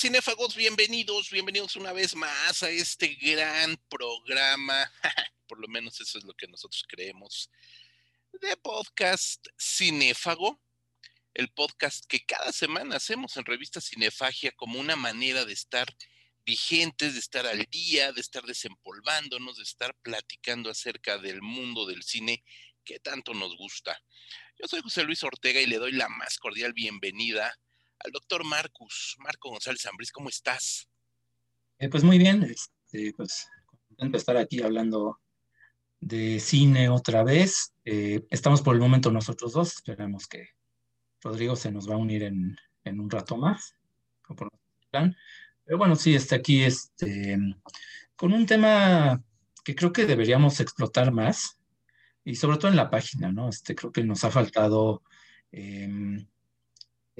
cinéfagos? Bienvenidos, bienvenidos una vez más a este gran programa, por lo menos eso es lo que nosotros creemos, de podcast Cinéfago, el podcast que cada semana hacemos en Revista Cinefagia como una manera de estar vigentes, de estar al día, de estar desempolvándonos, de estar platicando acerca del mundo del cine que tanto nos gusta. Yo soy José Luis Ortega y le doy la más cordial bienvenida al doctor Marcus, Marco González Ambrís, ¿cómo estás? Eh, pues muy bien, este, pues contento de estar aquí hablando de cine otra vez. Eh, estamos por el momento nosotros dos, esperamos que Rodrigo se nos va a unir en, un rato más, Pero bueno, sí, está aquí este, con un tema que creo que deberíamos explotar más, y sobre todo en la página, ¿no? Este, creo que nos ha faltado em,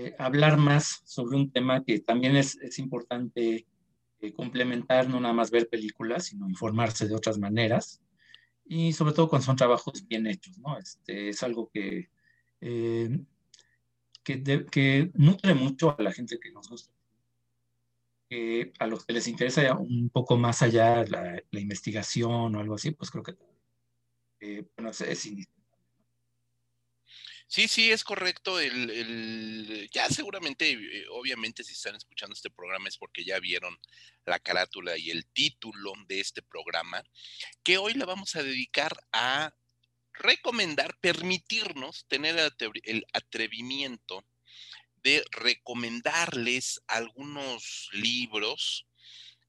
eh, hablar más sobre un tema que también es, es importante eh, complementar, no nada más ver películas, sino informarse de otras maneras, y sobre todo cuando son trabajos bien hechos, ¿no? Este, es algo que, eh, que, que, nutre mucho a la gente que nos gusta. a los que les interesa un poco más allá la, la investigación o algo así, pues creo que bueno, es, es Sí, sí, es correcto. El, ya seguramente, eh, obviamente, si están escuchando este programa es porque ya vieron la carátula y el título de este programa, que hoy la vamos a dedicar a recomendar, permitirnos tener el atrevimiento de recomendarles algunos libros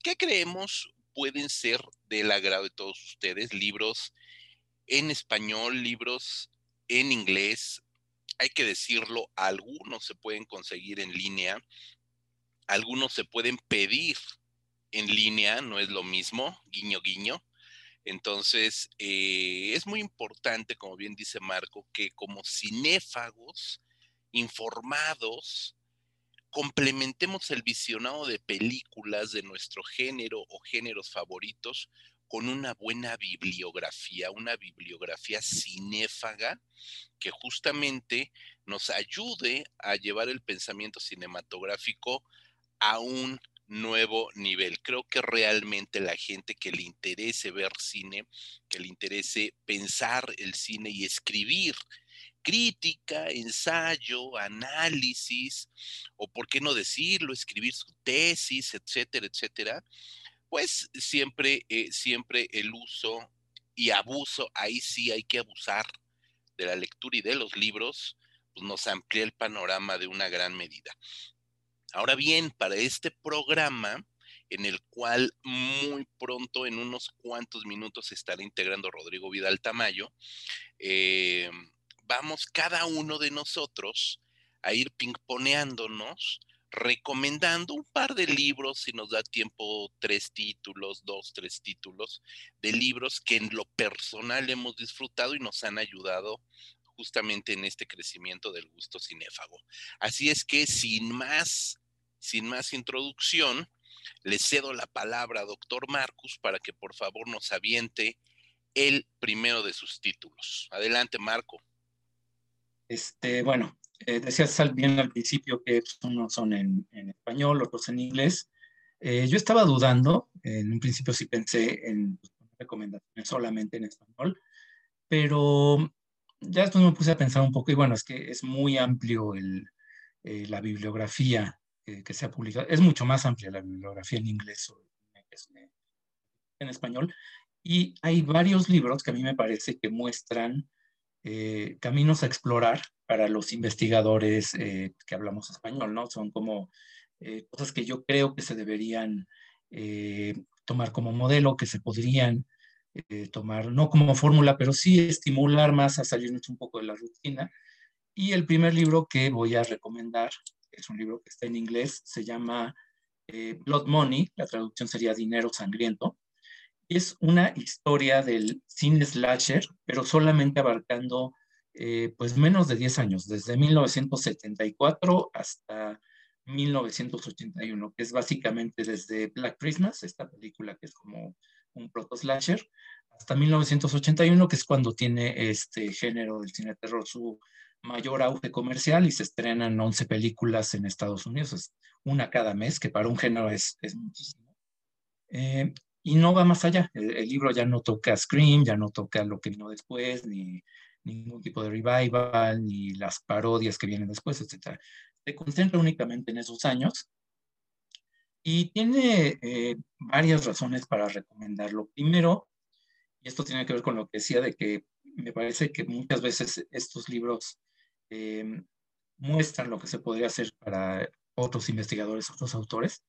que creemos pueden ser del agrado de todos ustedes, libros en español, libros en inglés, hay que decirlo, algunos se pueden conseguir en línea, algunos se pueden pedir en línea, no es lo mismo, guiño, guiño. Entonces, eh, es muy importante, como bien dice Marco, que como cinéfagos informados, complementemos el visionado de películas de nuestro género o géneros favoritos con una buena bibliografía, una bibliografía cinéfaga que justamente nos ayude a llevar el pensamiento cinematográfico a un nuevo nivel. Creo que realmente la gente que le interese ver cine, que le interese pensar el cine y escribir crítica, ensayo, análisis, o por qué no decirlo, escribir su tesis, etcétera, etcétera, pues siempre, eh, siempre el uso y abuso, ahí sí hay que abusar de la lectura y de los libros, pues nos amplía el panorama de una gran medida. Ahora bien, para este programa, en el cual muy pronto, en unos cuantos minutos, estará integrando Rodrigo Vidal Tamayo, eh, vamos cada uno de nosotros a ir pingponeándonos recomendando un par de libros, si nos da tiempo, tres títulos, dos, tres títulos, de libros que en lo personal hemos disfrutado y nos han ayudado justamente en este crecimiento del gusto cinéfago. Así es que sin más, sin más introducción, le cedo la palabra a doctor Marcus para que por favor nos aviente el primero de sus títulos. Adelante, Marco. Este, bueno, eh, decías bien al principio que unos son en, español, otros en inglés. Eh, yo estaba dudando, en un principio sí pensé en recomendaciones solamente en español, pero ya después me puse a pensar un poco y bueno, es que es muy amplio el, eh, la bibliografía que se ha publicado, es mucho más amplia la bibliografía en inglés o en español, y hay varios libros que a mí me parece que muestran caminos a explorar para los investigadores eh, que hablamos español, ¿no? Son como eh, cosas que yo creo que se deberían eh, tomar como modelo, que se podrían tomar, no como fórmula, pero sí estimular más a salirnos un poco de la rutina. Y el primer libro que voy a recomendar, es un libro que está en inglés, se llama Blood Money, la traducción sería Dinero Sangriento. Es una historia del cine slasher, pero solamente abarcando eh, pues menos de 10 años, desde 1974 hasta 1981, que es básicamente desde Black Christmas, esta película que es como un proto-slasher, hasta 1981, que es cuando tiene este género del cine terror su mayor auge comercial y se estrenan 11 películas en Estados Unidos, una cada mes, que para un género es, es muchísimo. Eh, y no va más allá. El, libro ya no toca Scream, ya no toca lo que vino después, ni ningún tipo de revival, ni las parodias que vienen después, etc. Se concentra únicamente en esos años y tiene eh, varias razones para recomendarlo. Primero, y esto tiene que ver con lo que decía de que me parece que muchas veces estos libros eh, muestran lo que se podría hacer para otros investigadores, otros autores.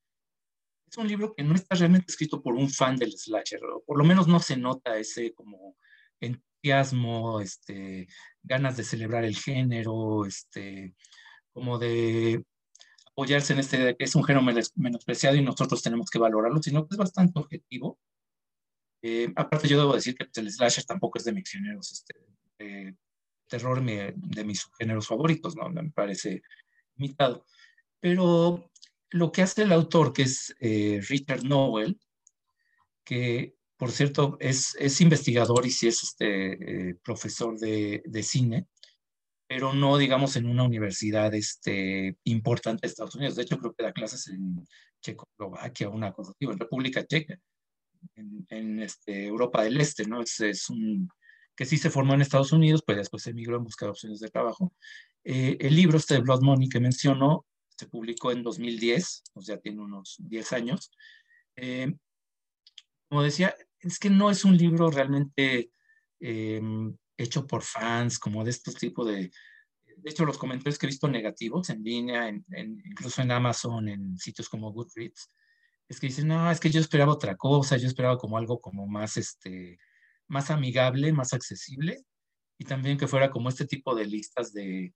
Es un libro que no está realmente escrito por un fan del slasher, o por lo menos no se nota ese como entusiasmo, este, ganas de celebrar el género, este, como de apoyarse en este que es un género menospreciado y nosotros tenemos que valorarlo, sino que es bastante objetivo. Eh, aparte, yo debo decir que pues, el slasher tampoco es de mis géneros, este, terror de mis géneros favoritos, ¿no? Me parece limitado. Pero lo que hace el autor, que es eh, Richard Nowell, que por cierto es, es investigador y sí es este, eh, profesor de, de, cine, pero no, digamos, en una universidad este, importante de Estados Unidos. De hecho, creo que da clases en Checoslovaquia, una cosa así, en República Checa, en, este, Europa del Este, ¿no? Es, es, un que sí se formó en Estados Unidos, pues después emigró en busca de opciones de trabajo. Eh, el libro este de Blood Money que mencionó se publicó en 2010, o sea, tiene unos 10 años. Eh, como decía, es que no es un libro realmente em, hecho por fans, como de estos tipos de... De hecho, los comentarios que he visto negativos en línea, en, incluso en Amazon, en sitios como Goodreads, es que dicen, no, es que yo esperaba otra cosa, yo esperaba como algo como más, este, más amigable, más accesible, y también que fuera como este tipo de listas de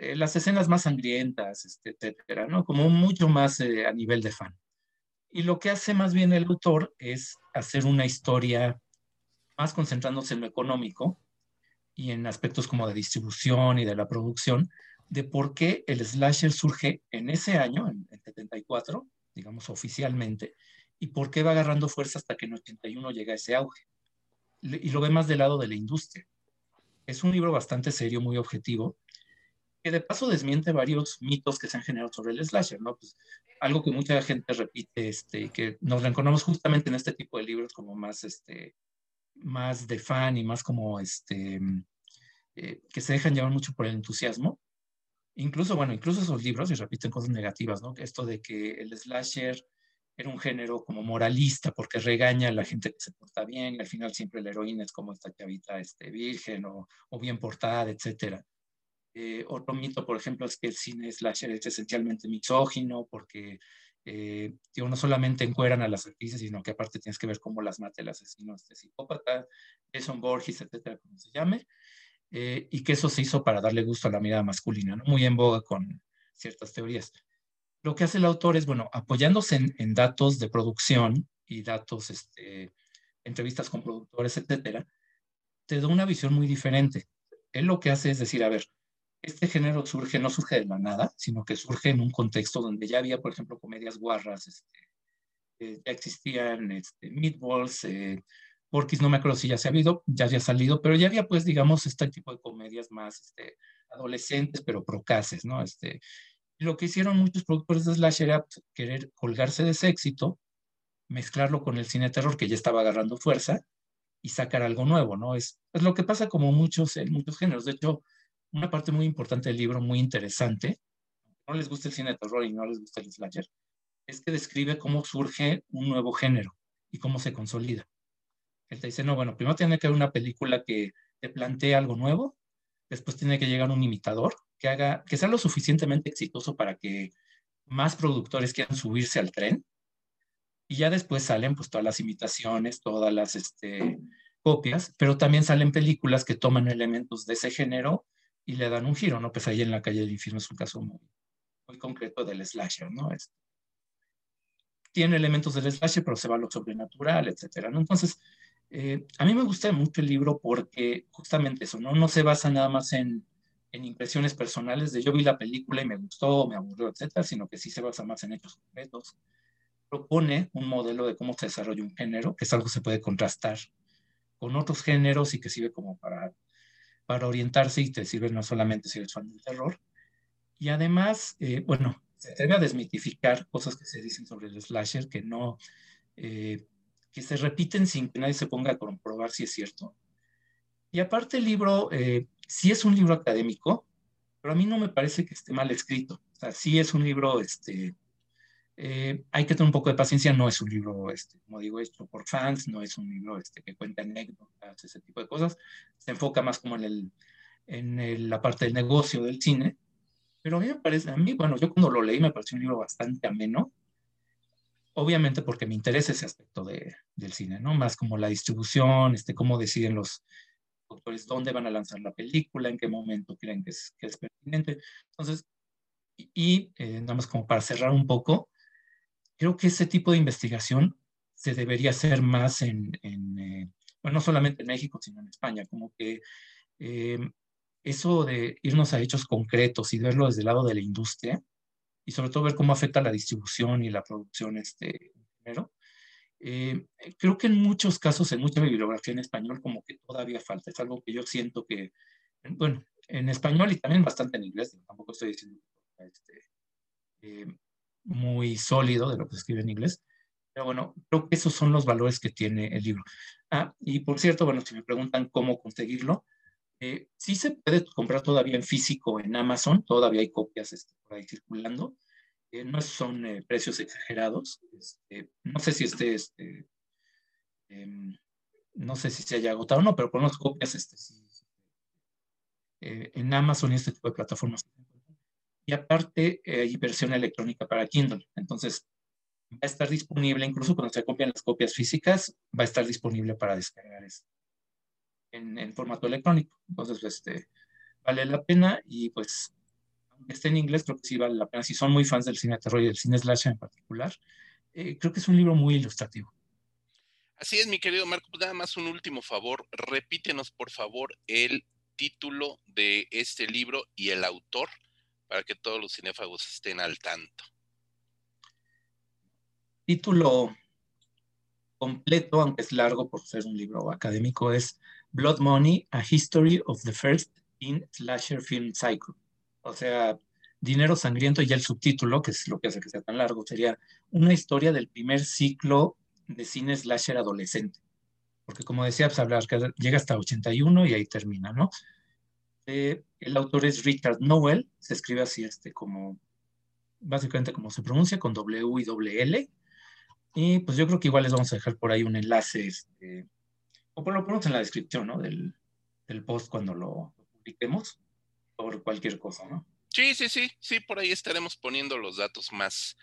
eh, las escenas más sangrientas, este, etcétera, ¿no? Como mucho más eh, a nivel de fan. Y lo que hace más bien el autor es hacer una historia más concentrándose en lo económico y en aspectos como de distribución y de la producción, de por qué el slasher surge en ese año, en, en 74, digamos oficialmente, y por qué va agarrando fuerza hasta que en 81 llega ese auge. Y lo ve más del lado de la industria. Es un libro bastante serio, muy objetivo, que de paso desmiente varios mitos que se han generado sobre el slasher, ¿no? Pues, algo que mucha gente repite, este, que nos reencontramos justamente en este tipo de libros como más, este, más de fan y más como, este, eh, que se dejan llevar mucho por el entusiasmo. Incluso, bueno, incluso esos libros y repiten cosas negativas, ¿no? Esto de que el slasher era un género como moralista porque regaña a la gente que se porta bien y al final siempre la heroína es como esta chavita este, virgen o, o bien portada, etcétera. Eh, otro mito, por ejemplo, es que el cine slasher es esencialmente misógino porque eh, no solamente encueran a las actrices, sino que aparte tienes que ver cómo las mata el asesino este psicópata, Jason Borges, etcétera, como se llame, eh, y que eso se hizo para darle gusto a la mirada masculina, ¿no? muy en boga con ciertas teorías. Lo que hace el autor es, bueno, apoyándose en, en datos de producción y datos, este, entrevistas con productores, etcétera, te da una visión muy diferente. Él lo que hace es decir, a ver, este género surge, no surge de la nada, sino que surge en un contexto donde ya había, por ejemplo, comedias guarras, este, eh, ya existían este, meatballs, eh, Porky's, no me acuerdo si ya se ha habido, ya había salido, pero ya había, pues, digamos, este tipo de comedias más este, adolescentes, pero procaces, ¿no? Este, lo que hicieron muchos productores de Slash era pues, querer colgarse de ese éxito, mezclarlo con el cine terror que ya estaba agarrando fuerza y sacar algo nuevo, ¿no? Es, es lo que pasa como muchos, en muchos géneros. De hecho, una parte muy importante del libro, muy interesante, no les gusta el cine de terror y no les gusta el slasher, es que describe cómo surge un nuevo género y cómo se consolida. Él te dice, no, bueno, primero tiene que haber una película que te plantee algo nuevo, después tiene que llegar un imitador que haga, que sea lo suficientemente exitoso para que más productores quieran subirse al tren, y ya después salen pues todas las imitaciones, todas las este, copias, pero también salen películas que toman elementos de ese género y le dan un giro, ¿no? Pues ahí en la calle del infierno es un caso muy, muy concreto del slasher, ¿no? Es, tiene elementos del slasher, pero se va a lo sobrenatural, etcétera, ¿no? Entonces, eh, a mí me gusta mucho el libro porque justamente eso, ¿no? No se basa nada más en, en impresiones personales de yo vi la película y me gustó, me aburrió, etcétera, sino que sí se basa más en hechos concretos. Propone un modelo de cómo se desarrolla un género, que es algo que se puede contrastar con otros géneros y que sirve como para para orientarse y te sirve no solamente si eres fan del terror. Y además, eh, bueno, se debe a desmitificar cosas que se dicen sobre el slasher que no, eh, que se repiten sin que nadie se ponga a comprobar si es cierto. Y aparte el libro, eh, sí es un libro académico, pero a mí no me parece que esté mal escrito. O sea, sí es un libro, este, eh, hay que tener un poco de paciencia, no es un libro, este, como digo, hecho por fans, no es un libro este, que cuenta anécdotas, ese tipo de cosas. Se enfoca más como en, el, en la parte del negocio del cine. Pero a mí me parece, a mí, bueno, yo cuando lo leí me pareció un libro bastante ameno, obviamente porque me interesa ese aspecto de, del cine, ¿no? Más como la distribución, este, cómo deciden los, autores dónde van a lanzar la película, en qué momento creen que es, que es pertinente. Entonces, y, eh, nada más como para cerrar un poco, creo que ese tipo de investigación se debería hacer más en, en eh, bueno, no solamente en México, sino en España, como que eh, eso de irnos a hechos concretos y verlo desde el lado de la industria, y sobre todo ver cómo afecta la distribución y la producción este, eh, creo que en muchos casos, en mucha bibliografía en español, como que todavía falta. Es algo que yo siento que, bueno, en español y también bastante en inglés, tampoco estoy diciendo este, eh, muy sólido de lo que se escribe en inglés, pero bueno, creo que esos son los valores que tiene el libro. Ah, y por cierto, bueno, si me preguntan cómo conseguirlo, eh, sí se puede comprar todavía en físico en Amazon, todavía hay copias este, por ahí circulando. Eh, no son eh, precios exagerados. Este, no sé si este, este em, no sé si se haya agotado o no, pero con las copias este, en Amazon y este tipo de plataformas. Y aparte hay versión electrónica para Kindle. Entonces va a estar disponible, incluso cuando se copian las copias físicas, va a estar disponible para descargar en, en formato electrónico. Entonces, este, vale la pena y pues esté en inglés, creo que sí vale la pena. Si son muy fans del cine de terror y del cine slasher en particular, eh, creo que es un libro muy ilustrativo. Así es, mi querido Marco. Nada más un último favor. Repítenos, por favor, el título de este libro y el autor para que todos los cinéfagos estén al tanto. Título completo, aunque es largo por ser un libro académico, es Blood Money, A History of the First in Slasher Film Cycle. O sea, Dinero Sangriento y el subtítulo, que es lo que hace que sea tan largo, sería una historia del primer ciclo de cine slasher adolescente. Porque como decía, pues hablar llega hasta 81 y ahí termina, ¿no? Eh, el autor es Richard Nowell, se escribe así, este, como, básicamente como se pronuncia, con W y doble L. Y pues yo creo que igual les vamos a dejar por ahí un enlace, este, o por lo ponemos en la descripción, ¿no? Del, del post cuando lo publiquemos por cualquier cosa, ¿no? Sí, sí, sí, sí, por ahí estaremos poniendo los datos más,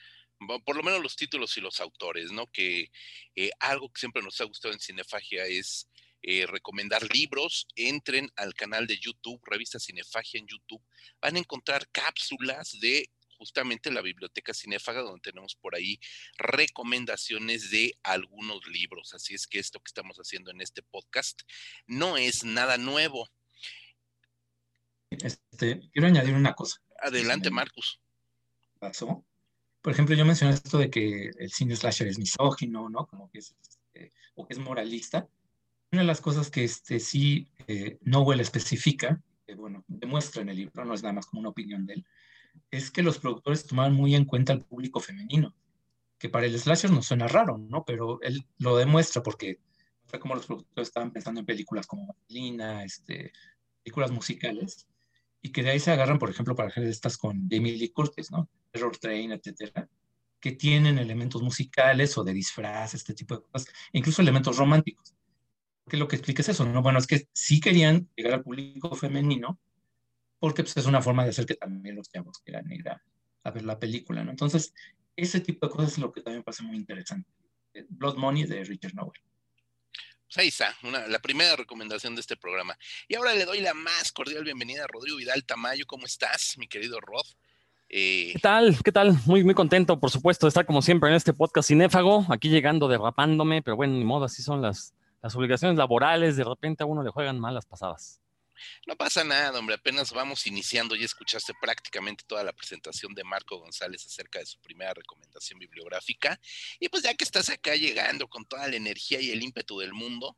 por lo menos los títulos y los autores, ¿no? Que eh, algo que siempre nos ha gustado en Cinefagia es eh, recomendar libros. Entren al canal de YouTube, Revista Cinefagia en YouTube. Van a encontrar cápsulas de justamente la biblioteca cinéfaga, donde tenemos por ahí recomendaciones de algunos libros. Así es que esto que estamos haciendo en este podcast no es nada nuevo. Este, quiero añadir una cosa. Adelante, Marcus. Pasó. Por ejemplo, yo mencioné esto de que el cine slasher es misógino, ¿no? Como que es, este, o que es moralista. Una de las cosas que este, sí eh, Nowell especifica, que bueno, demuestra en el libro, no es nada más como una opinión de él, es que los productores tomaban muy en cuenta al público femenino, que para el slasher no suena raro, ¿no? Pero él lo demuestra porque fue como los productores estaban pensando en películas como Marlina, este, películas musicales, y que de ahí se agarran, por ejemplo, para hacer estas con Jamie Lee Curtis, ¿no? Terror Train, etcétera, que tienen elementos musicales o de disfraz, este tipo de cosas, incluso elementos románticos. Que lo que explica es eso, ¿no? Bueno, es que sí querían llegar al público femenino, porque pues, es una forma de hacer que también los chavos quieran ir a, a ver la película, ¿no? Entonces, ese tipo de cosas es lo que también pasa muy interesante. Blood Money de Richard Nowell. Pues ahí está, la primera recomendación de este programa. Y ahora le doy la más cordial bienvenida a Rodrigo Vidal Tamayo. ¿Cómo estás, mi querido Rod? Eh, ¿Qué tal? ¿Qué tal? Muy, muy contento, por supuesto, de estar como siempre en este podcast cinéfago, aquí llegando derrapándome, pero bueno, ni modo, así son las, las obligaciones laborales, de repente a uno le juegan malas pasadas. No pasa nada, hombre, apenas vamos iniciando y escuchaste prácticamente toda la presentación de Marco González acerca de su primera recomendación bibliográfica. Y pues ya que estás acá llegando con toda la energía y el ímpetu del mundo,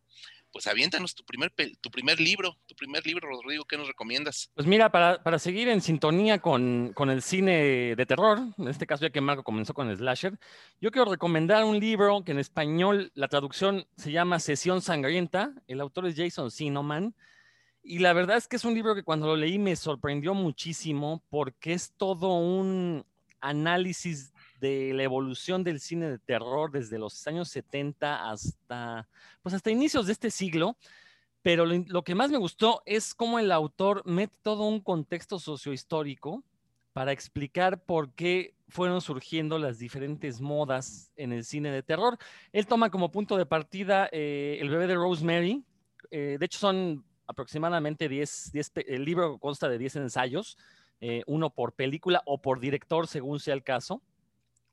pues aviéntanos tu primer, tu primer libro, tu primer libro, Rodrigo, ¿qué nos recomiendas? Pues mira, para, para seguir en sintonía con, con, el cine de terror, en este caso ya que Marco comenzó con el slasher, yo quiero recomendar un libro que en español la traducción se llama Sesión Sangrienta, el autor es Jason Sinoman, y la verdad es que es un libro que cuando lo leí me sorprendió muchísimo porque es todo un análisis de la evolución del cine de terror desde los años 70 hasta, pues hasta inicios de este siglo. Pero lo, que más me gustó es cómo el autor mete todo un contexto sociohistórico para explicar por qué fueron surgiendo las diferentes modas en el cine de terror. Él toma como punto de partida eh, el bebé de Rosemary. Eh, de hecho, son aproximadamente 10, 10, el libro consta de 10 ensayos, eh, uno por película o por director, según sea el caso.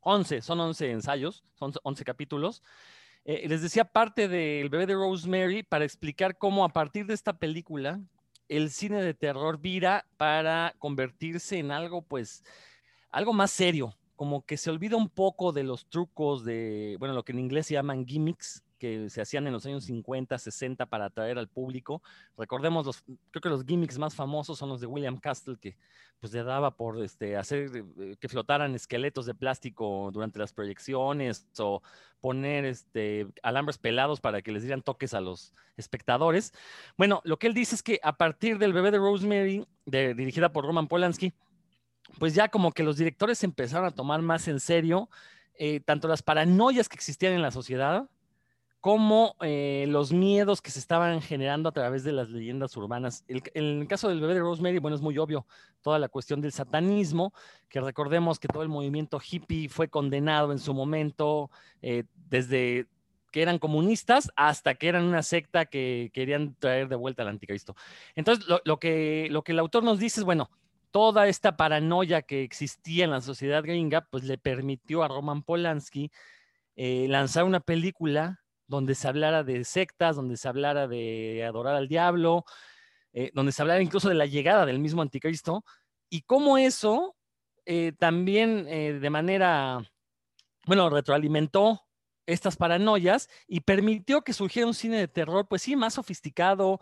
11, son 11 ensayos, son 11 capítulos. Eh, les decía parte del bebé de Rosemary para explicar cómo a partir de esta película el cine de terror vira para convertirse en algo, pues, algo más serio, como que se olvida un poco de los trucos de, bueno, lo que en inglés se llaman gimmicks, que se hacían en los años 50, 60 para atraer al público. Recordemos, los, creo que los gimmicks más famosos son los de William Castle, que pues le daba por este, hacer eh, que flotaran esqueletos de plástico durante las proyecciones o poner este, alambres pelados para que les dieran toques a los espectadores. Bueno, lo que él dice es que a partir del bebé de Rosemary, dirigida por Roman Polanski, pues ya como que los directores empezaron a tomar más en serio eh, tanto las paranoias que existían en la sociedad, como eh, los miedos que se estaban generando a través de las leyendas urbanas. En el caso del bebé de Rosemary, bueno, es muy obvio toda la cuestión del satanismo, que recordemos que todo el movimiento hippie fue condenado en su momento, eh, desde que eran comunistas hasta que eran una secta que querían traer de vuelta al anticristo. Entonces, lo, que, lo que el autor nos dice es, bueno, toda esta paranoia que existía en la sociedad gringa, pues le permitió a Roman Polanski eh, lanzar una película donde se hablara de sectas, donde se hablara de adorar al diablo, eh, donde se hablara incluso de la llegada del mismo anticristo, y cómo eso eh, también eh, de manera, bueno, retroalimentó estas paranoias y permitió que surgiera un cine de terror, pues sí, más sofisticado,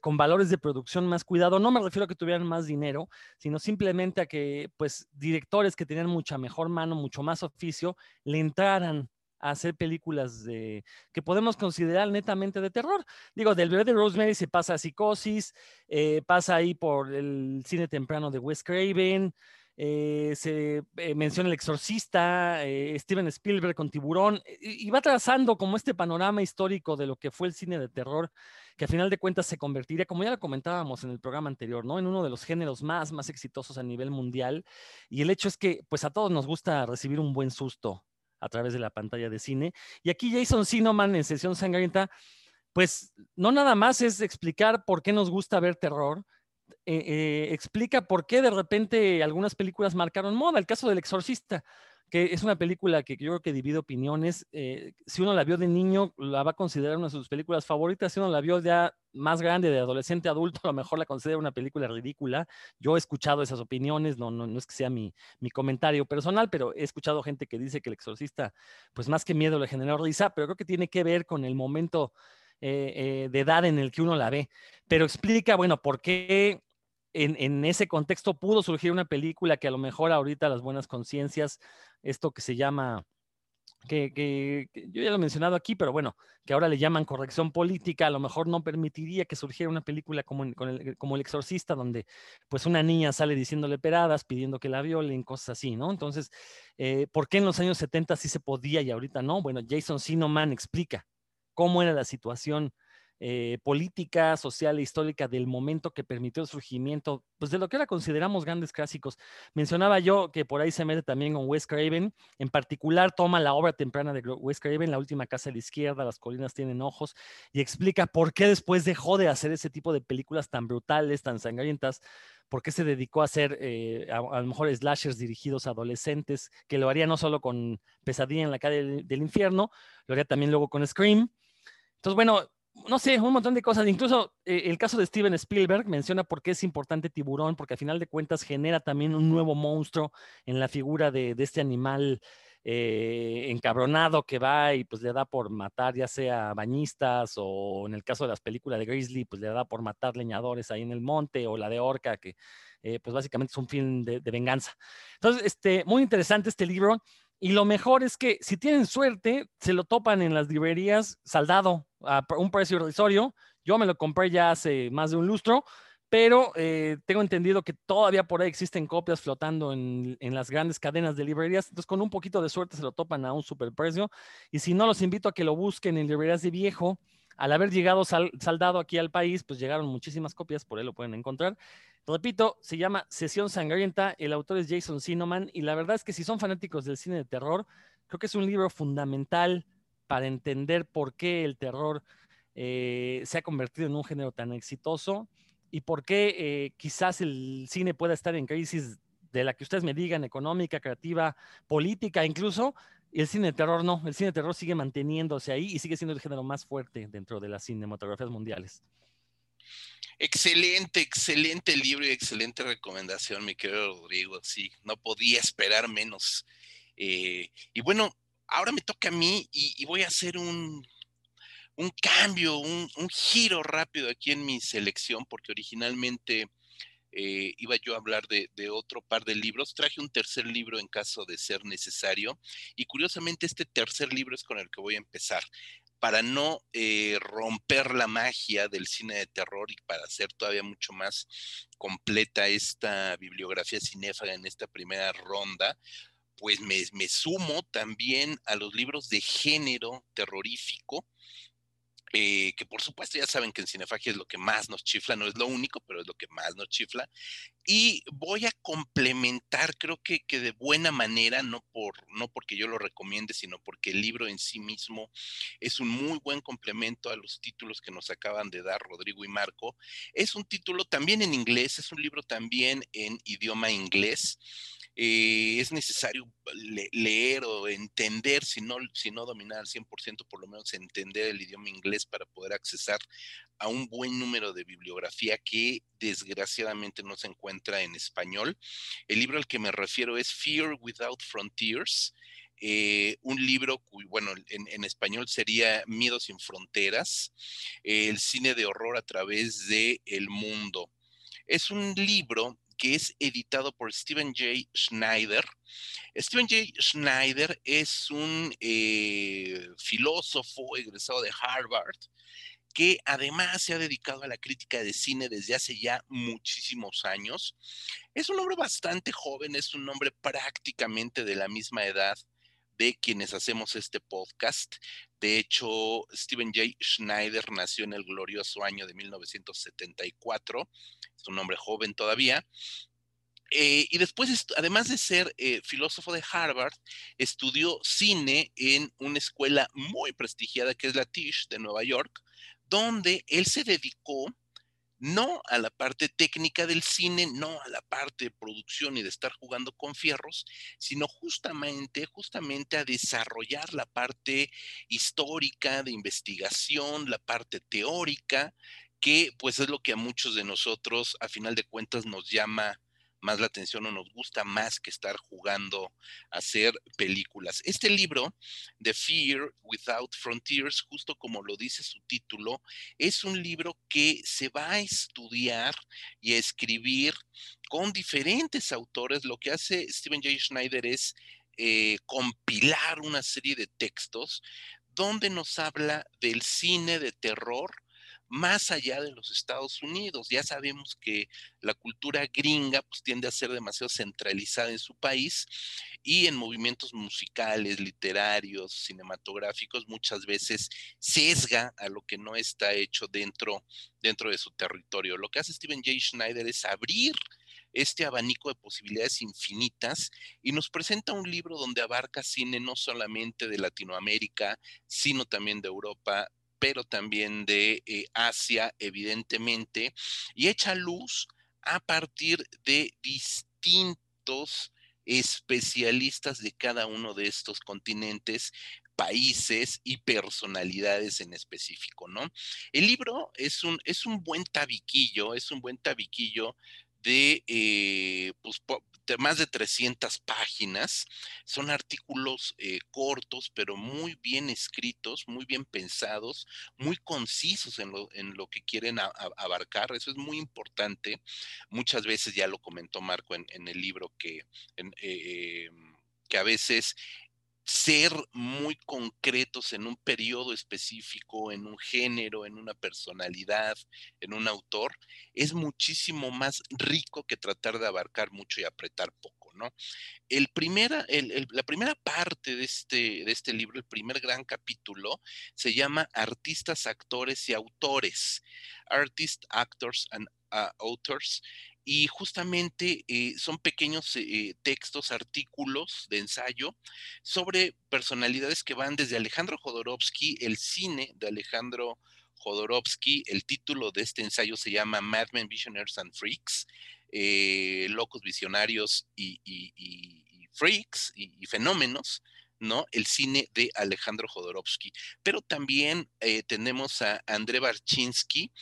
con valores de producción más cuidado. No me refiero a que tuvieran más dinero, sino simplemente a que, pues, directores que tenían mucha mejor mano, mucho más oficio, le entraran hacer películas de, que podemos considerar netamente de terror. Digo, del bebé de Rosemary se pasa a Psicosis, eh, pasa ahí por el cine temprano de Wes Craven, eh, se eh, menciona El Exorcista, Steven Spielberg con Tiburón, y, va trazando como este panorama histórico de lo que fue el cine de terror, que a final de cuentas se convertiría, como ya lo comentábamos en el programa anterior, ¿no? En uno de los géneros más, más exitosos a nivel mundial. Y el hecho es que, pues a todos nos gusta recibir un buen susto a través de la pantalla de cine. Y aquí Jason Sinoman en Sesión Sangrienta, pues no nada más es explicar por qué nos gusta ver terror, eh, eh, explica por qué de repente algunas películas marcaron moda. El caso del exorcista que es una película que yo creo que divide opiniones. Eh, si uno la vio de niño, la va a considerar una de sus películas favoritas. Si uno la vio ya más grande, de adolescente, adulto, a lo mejor la considera una película ridícula. Yo he escuchado esas opiniones, no, no, no es que sea mi, mi, comentario personal, pero he escuchado gente que dice que el exorcista, pues más que miedo le generó risa, pero creo que tiene que ver con el momento eh, eh, de edad en el que uno la ve. Pero explica, bueno, por qué en, ese contexto pudo surgir una película que a lo mejor ahorita las buenas conciencias, esto que se llama, que, yo ya lo he mencionado aquí, pero bueno, que ahora le llaman corrección política, a lo mejor no permitiría que surgiera una película como, el, como El Exorcista, donde pues una niña sale diciéndole peradas, pidiendo que la violen, cosas así, ¿no? Entonces, eh, ¿por qué en los años 70 sí se podía y ahorita no? Bueno, Jason Sinoman explica cómo era la situación eh, política, social e histórica del momento que permitió el surgimiento pues, de lo que ahora consideramos grandes clásicos. Mencionaba yo que por ahí se mete también con Wes Craven, en particular toma la obra temprana de Wes Craven, La última casa a la izquierda, Las colinas tienen ojos, y explica por qué después dejó de hacer ese tipo de películas tan brutales, tan sangrientas, por qué se dedicó a hacer eh, a, lo mejor slashers dirigidos a adolescentes, que lo haría no solo con Pesadilla en la calle del infierno, lo haría también luego con Scream. Entonces, bueno, no sé, un montón de cosas. Incluso eh, el caso de Steven Spielberg menciona por qué es importante tiburón, porque a final de cuentas genera también un nuevo monstruo en la figura de, este animal eh, encabronado que va y pues le da por matar ya sea bañistas o en el caso de las películas de Grizzly, pues le da por matar leñadores ahí en el monte o la de Orca, que eh, pues básicamente es un film de, venganza. Entonces, este, muy interesante este libro. Y lo mejor es que si tienen suerte, se lo topan en las librerías saldado a un precio irrisorio. Yo me lo compré ya hace más de un lustro pero eh, tengo entendido que todavía por ahí existen copias flotando en, las grandes cadenas de librerías, entonces con un poquito de suerte se lo topan a un superprecio, y si no, los invito a que lo busquen en librerías de viejo. Al haber llegado saldado aquí al país, pues llegaron muchísimas copias, por ahí lo pueden encontrar. Repito, se llama Sesión Sangrienta, el autor es Jason Sinoman, y la verdad es que si son fanáticos del cine de terror, creo que es un libro fundamental para entender por qué el terror eh, se ha convertido en un género tan exitoso y por qué eh, quizás el cine pueda estar en crisis de la que ustedes me digan, económica, creativa, política incluso, el cine de terror no, el cine de terror sigue manteniéndose ahí y sigue siendo el género más fuerte dentro de las cinematografías mundiales. Excelente, excelente libro y excelente recomendación, mi querido Rodrigo. Sí, no podía esperar menos. Eh, y bueno, ahora me toca a mí y voy a hacer un, un cambio, un, giro rápido aquí en mi selección, porque originalmente eh, iba yo a hablar de, otro par de libros. Traje un tercer libro en caso de ser necesario. Y curiosamente este tercer libro es con el que voy a empezar. Para no eh, romper la magia del cine de terror y para hacer todavía mucho más completa esta bibliografía cinéfaga en esta primera ronda, pues me, me sumo también a los libros de género terrorífico eh, que por supuesto ya saben que en Cinefagia es lo que más nos chifla, no es lo único, pero es lo que más nos chifla. Y voy a complementar, creo que, que de buena manera, no, por, no porque yo lo recomiende, sino porque el libro en sí mismo es un muy buen complemento a los títulos que nos acaban de dar Rodrigo y Marco. Es un título también en inglés, es un libro también en idioma inglés. Eh, es necesario leer o entender, si no, si no dominar al 100%, por lo menos entender el idioma inglés para poder accesar a un buen número de bibliografía que desgraciadamente no se encuentra en español. El libro al que me refiero es Fear Without Frontiers. Eh, un libro cuyo, bueno, en, español sería Miedo sin Fronteras, el cine de horror a través de el mundo. Es un libro que es editado por Stephen J. Schneider. Stephen J. Schneider es un eh, filósofo egresado de Harvard que además se ha dedicado a la crítica de cine desde hace ya muchísimos años. Es un hombre bastante joven, es un hombre prácticamente de la misma edad de quienes hacemos este podcast. De hecho, Stephen J. Schneider nació en el glorioso año de 1974, es un hombre joven todavía. Eh, y después, además de ser eh, filósofo de Harvard, estudió cine en una escuela muy prestigiada que es la Tisch de Nueva York, donde él se dedicó no a la parte técnica del cine, no a la parte de producción y de estar jugando con fierros, sino justamente, justamente a desarrollar la parte histórica de investigación, la parte teórica, que pues es lo que a muchos de nosotros a final de cuentas nos llama más la atención o nos gusta más que estar jugando a hacer películas. Este libro, The Fear Without Frontiers, justo como lo dice su título, es un libro que se va a estudiar y a escribir con diferentes autores. Lo que hace Stephen J. Schneider es eh, compilar una serie de textos donde nos habla del cine de terror más allá de los Estados Unidos. Ya sabemos que la cultura gringa pues, tiende a ser demasiado centralizada en su país y en movimientos musicales, literarios, cinematográficos, muchas veces sesga a lo que no está hecho dentro, dentro de su territorio. Lo que hace Steven J. Schneider es abrir este abanico de posibilidades infinitas y nos presenta un libro donde abarca cine no solamente de Latinoamérica, sino también de Europa, pero también de eh, Asia, evidentemente, y echa luz a partir de distintos especialistas de cada uno de estos continentes, países y personalidades en específico, ¿no? El libro es un, es un buen tabiquillo, es un buen tabiquillo de, eh, pues, más de 300 páginas. Son artículos eh, cortos, pero muy bien escritos, muy bien pensados, muy concisos en lo, en lo que quieren abarcar. Eso es muy importante. Muchas veces ya lo comentó Marco en, el libro que, eh, que a veces ser muy concretos en un periodo específico, en un género, en una personalidad, en un autor, es muchísimo más rico que tratar de abarcar mucho y apretar poco, ¿no? El primera, la primera parte de este, de este libro, el primer gran capítulo, se llama Artistas, Actores y Autores. Artists, Actors and uh, Authors y justamente eh, son pequeños eh, textos, artículos de ensayo sobre personalidades que van desde Alejandro Jodorowsky, el cine de Alejandro Jodorowsky, el título de este ensayo se llama Madmen, Visionaries and Freaks, eh, locos visionarios y, freaks y, fenómenos, ¿no? El cine de Alejandro Jodorowsky. Pero también tenemos a André Barchinsky,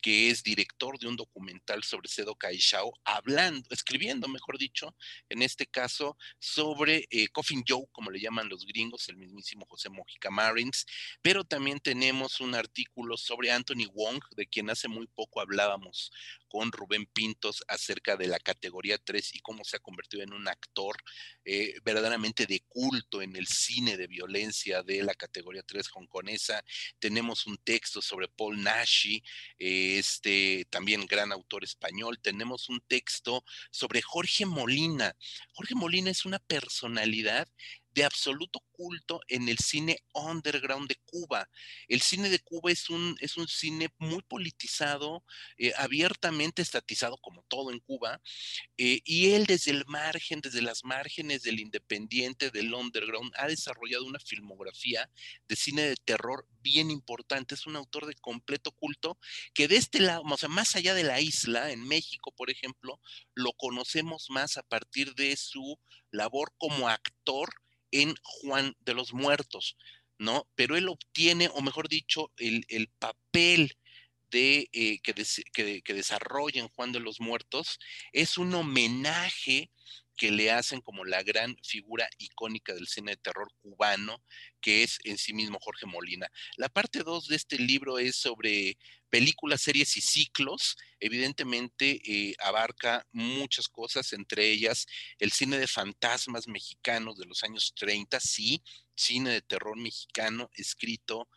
que es director de un documental sobre Sedo Kaishao, hablando, escribiendo, mejor dicho, en este caso, sobre eh, Coffin Joe, como le llaman los gringos, el mismísimo José Mojica Marins, pero también tenemos un artículo sobre Anthony Wong, de quien hace muy poco hablábamos con Rubén Pintos acerca de la categoría 3 y cómo se ha convertido en un actor eh, verdaderamente de culto en el cine de violencia de la categoría 3 hongkonesa. Tenemos un texto sobre Paul Nashi, este también gran autor español. Tenemos un texto sobre Jorge Molina. Jorge Molina es una personalidad de absoluto culto en el cine underground de Cuba. El cine de Cuba es un, es un cine muy politizado, eh, abiertamente estatizado como todo en Cuba, eh, y él desde el margen, desde las márgenes del independiente, del underground, ha desarrollado una filmografía de cine de terror bien importante. Es un autor de completo culto que de este lado, o sea, más allá de la isla, en México, por ejemplo, lo conocemos más a partir de su labor como actor en Juan de los Muertos, ¿no? Pero él obtiene, o mejor dicho, el, papel de, eh, que, que, que, desarrolla en Juan de los Muertos es un homenaje que le hacen como la gran figura icónica del cine de terror cubano, que es en sí mismo Jorge Molina. La parte 2 de este libro es sobre películas, series y ciclos. Evidentemente eh, abarca muchas cosas, entre ellas el cine de fantasmas mexicanos de los años 30, sí, cine de terror mexicano escrito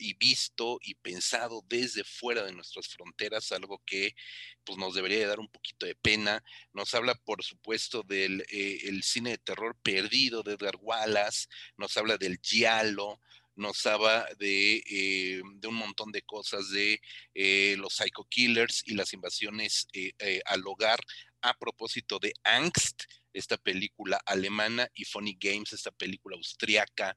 y visto y pensado desde fuera de nuestras fronteras, algo que pues nos debería dar un poquito de pena. Nos habla, por supuesto, del eh, cine de terror perdido de Edgar Wallace, nos habla del giallo, nos habla de, eh, un montón de cosas de eh, los psycho killers y las invasiones al hogar a propósito de Angst, esta película alemana, y Funny Games, esta película austriaca.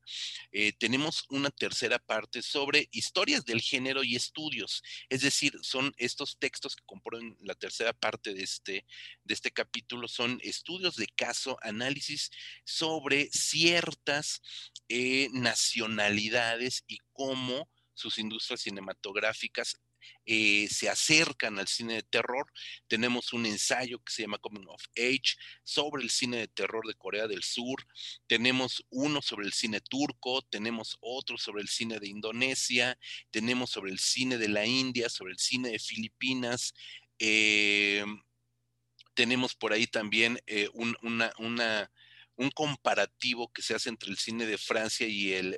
Eh, tenemos una tercera parte sobre historias del género y estudios, es decir, son estos textos que componen la tercera parte de este, de este capítulo, son estudios de caso, análisis sobre ciertas eh, nacionalidades y cómo sus industrias cinematográficas eh, se acercan al cine de terror. Tenemos un ensayo que se llama Coming of Age sobre el cine de terror de Corea del Sur. Tenemos uno sobre el cine turco, tenemos otro sobre el cine de Indonesia, tenemos sobre el cine de la India, sobre el cine de Filipinas. Eh, tenemos por ahí también eh, un, un comparativo que se hace entre el cine de Francia y el,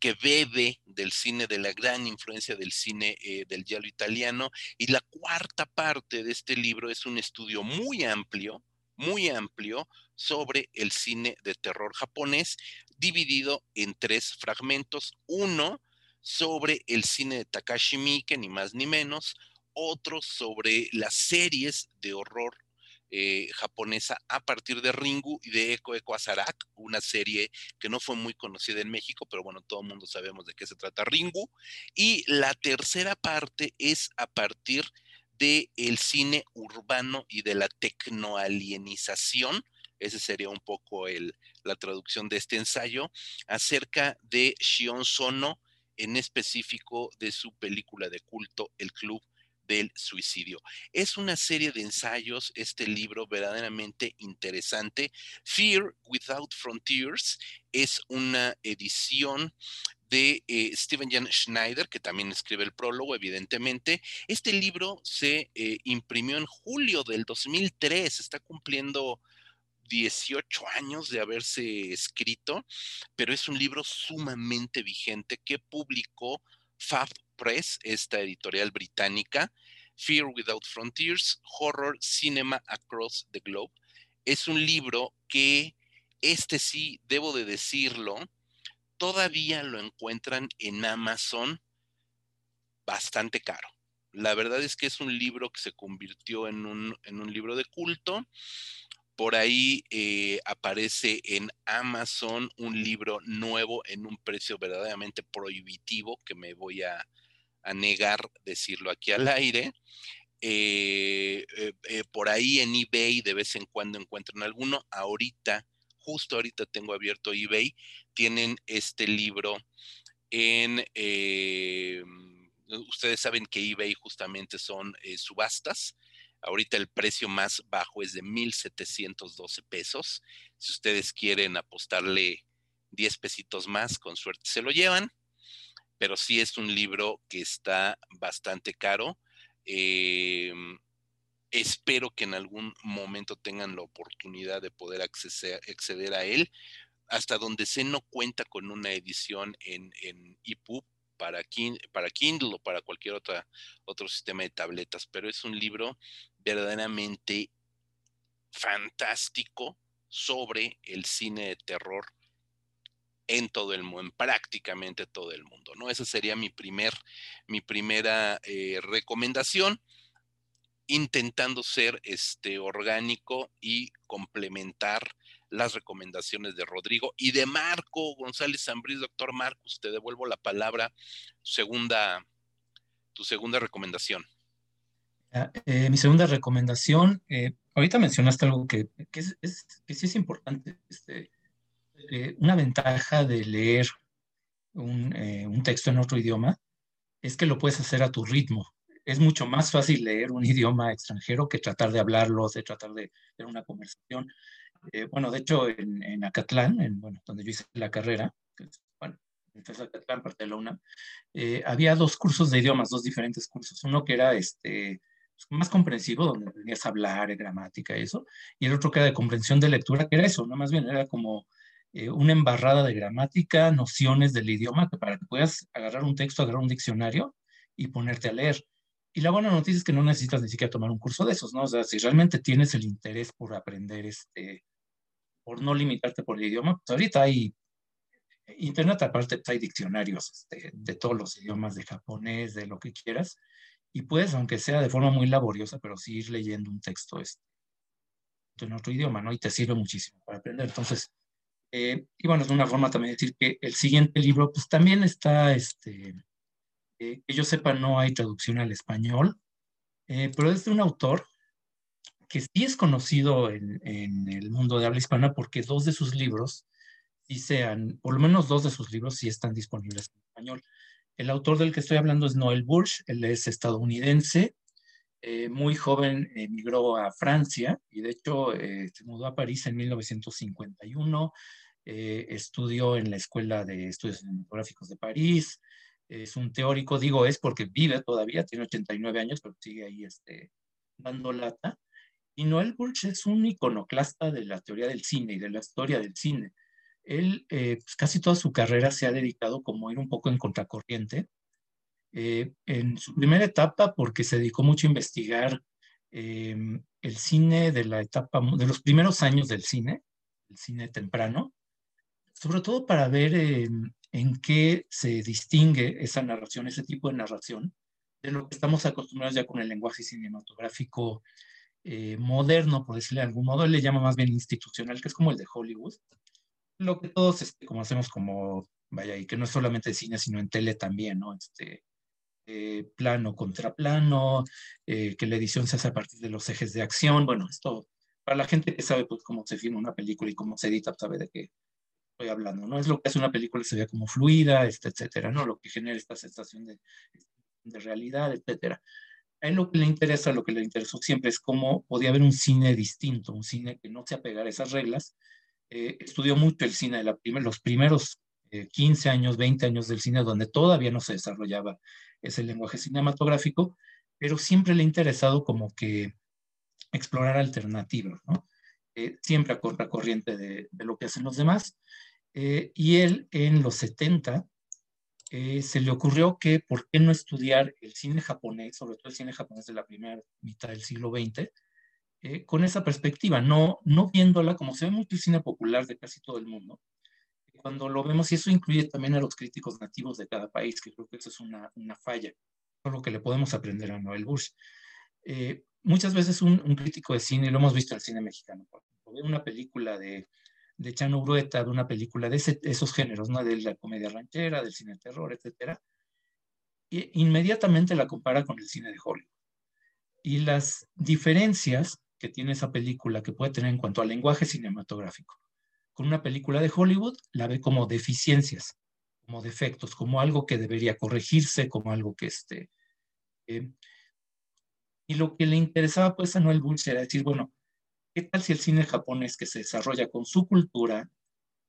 que, bebe del cine, de la gran influencia del cine eh, del giallo italiano. Y la cuarta parte de este libro es un estudio muy amplio, muy amplio sobre el cine de terror japonés, dividido en tres fragmentos. Uno sobre el cine de Takashi Miike, ni más ni menos. Otro sobre las series de horror eh, japonesa a partir de Ringu y de Eko Eko Azarak, una serie que no fue muy conocida en México, pero bueno, todo el mundo sabemos de qué se trata Ringu. Y la tercera parte es a partir del el cine urbano y de la tecnoalienización, ese sería un poco el, la traducción de este ensayo, acerca de Shion Sono, en específico de su película de culto El Club del suicidio. Es una serie de ensayos, este libro verdaderamente interesante. Fear Without Frontiers es una edición de eh, Steven Jan Schneider, que también escribe el prólogo, evidentemente. Este libro se eh, imprimió en julio del 2003, está cumpliendo 18 años de haberse escrito, pero es un libro sumamente vigente que publicó Fab Press, esta editorial británica, Fear Without Frontiers, Horror Cinema Across the Globe. Es un libro que, este sí, debo de decirlo, todavía lo encuentran en Amazon bastante caro. La verdad es que es un libro que se convirtió en un, en un libro de culto. Por ahí eh, aparece en Amazon un libro nuevo en un precio verdaderamente prohibitivo que me voy a, negar decirlo aquí al aire. Eh, eh, por ahí en eBay de vez en cuando encuentran alguno. Ahorita, justo ahorita tengo abierto eBay, tienen este libro en... ustedes saben que eBay justamente son subastas Ahorita el precio más bajo es de 1,712 pesos. Si ustedes quieren apostarle 10 pesitos más, con suerte se lo llevan. Pero sí es un libro que está bastante caro. Em, espero que en algún momento tengan la oportunidad de poder acceder, a él. Hasta donde se no cuenta con una edición en, en EPUB para, Kindle o para cualquier otro sistema de tabletas, pero es un libro verdaderamente fantástico sobre el cine de terror en todo el mundo, en prácticamente todo el mundo, ¿no? Esa sería mi primer, mi primera eh, recomendación, intentando ser este orgánico y complementar las recomendaciones de Rodrigo y de Marco González Zambriz. Doctor Marcos, te devuelvo la palabra, segunda, tu segunda recomendación. Eh, mi segunda recomendación, eh, ahorita mencionaste algo que, que, es, que sí es importante. Este, eh, una ventaja de leer un, un, texto en otro idioma es que lo puedes hacer a tu ritmo. Es mucho más fácil leer un idioma extranjero que tratar de hablarlo, de tratar de tener una conversación. bueno, de hecho, en, en Acatlán, en, bueno, donde yo hice la carrera, bueno, en Acatlán, parte de la UNAM, había dos cursos de idiomas, dos diferentes cursos. Uno que era este, más comprensivo, donde tenías hablar, gramática y eso, y el otro que era de comprensión de lectura, que era eso, no más bien era como eh, una embarrada de gramática, nociones del idioma, para que puedas agarrar un texto, agarrar un diccionario y ponerte a leer. Y la buena noticia es que no necesitas ni siquiera tomar un curso de esos, ¿no? O sea, si realmente tienes el interés por aprender, este, por no limitarte por el idioma, pues ahorita hay Internet aparte hay diccionarios este, de todos los idiomas, de japonés, de lo que quieras, y puedes, aunque sea de forma muy laboriosa, pero sí ir leyendo un texto este, en otro idioma, ¿no? Y te sirve muchísimo para aprender. Entonces, eh, y bueno, es una forma también de decir que el siguiente libro, pues también está, este, eh, que yo sepa, no hay traducción al español, eh, pero es de un autor que sí es conocido en, en, el mundo de habla hispana porque dos de sus libros sí sean, por lo menos dos de sus libros sí están disponibles en español. El autor del que estoy hablando es Noel Bush, él es estadounidense, eh, muy joven emigró a Francia y de hecho eh, se mudó a París en 1951, eh, estudió en la Escuela de Estudios Cinematográficos de París, es un teórico, digo es porque vive todavía, tiene 89 años, pero sigue ahí este, dando lata. Y Noel Bush es un iconoclasta de la teoría del cine y de la historia del cine él eh, pues, casi toda su carrera se ha dedicado como ir un poco en contracorriente. Eh, en su primera etapa, porque se dedicó mucho a investigar em, el cine de la etapa, de los primeros años del cine, el cine temprano, sobre todo para ver em, en qué se distingue esa narración, ese tipo de narración, de lo que estamos acostumbrados ya con el lenguaje cinematográfico eh, moderno, por decirle de algún modo, le llama más bien institucional, que es como el de Hollywood, lo que todos este, como hacemos como, vaya, y que no es solamente cine, sino en tele también, ¿no? Este, eh, plano contra plano, eh, que la edición se hace a partir de los ejes de acción, bueno, esto, para la gente que sabe pues, cómo se filma una película y cómo se edita, sabe de qué estoy hablando, ¿no? Es lo que hace una película se vea como fluida, este, etcétera, ¿no? Lo que genera esta sensación de, de realidad, etcétera. a él lo que le interesa, lo que le interesó siempre es cómo podía haber un cine distinto, un cine que no se apegara a esas reglas. Eh, estudió mucho el cine de la los primeros 15 años, 20 años del cine, donde todavía no se desarrollaba ese lenguaje cinematográfico, pero siempre le ha interesado como que explorar alternativas, ¿no? Eh, siempre a contracorriente de, de, lo que hacen los demás. Eh, y él en los 70 eh, se le ocurrió que por qué no estudiar el cine japonés, sobre todo el cine japonés de la primera mitad del siglo XX, con esa perspectiva, no, no viéndola como se ve mucho el cine popular de casi todo el mundo, cuando lo vemos, y eso incluye también a los críticos nativos de cada país, que creo que eso es una, una falla, lo que le podemos aprender a Noel Bush. Muchas veces un, un, crítico de cine, lo hemos visto en el cine mexicano, ve una película de, de Chano Urueta, de una película de esos géneros, ¿no? de la comedia ranchera, del cine de terror, etcétera, e inmediatamente la compara con el cine de Hollywood. Y las diferencias que tiene esa película que puede tener en cuanto al lenguaje cinematográfico con una película de Hollywood la ve como deficiencias, como defectos, como algo que debería corregirse, como algo que esté. Eh, y lo que le interesaba pues a Noel Bulls era decir, bueno, ¿qué tal si el cine japonés que se desarrolla con su cultura,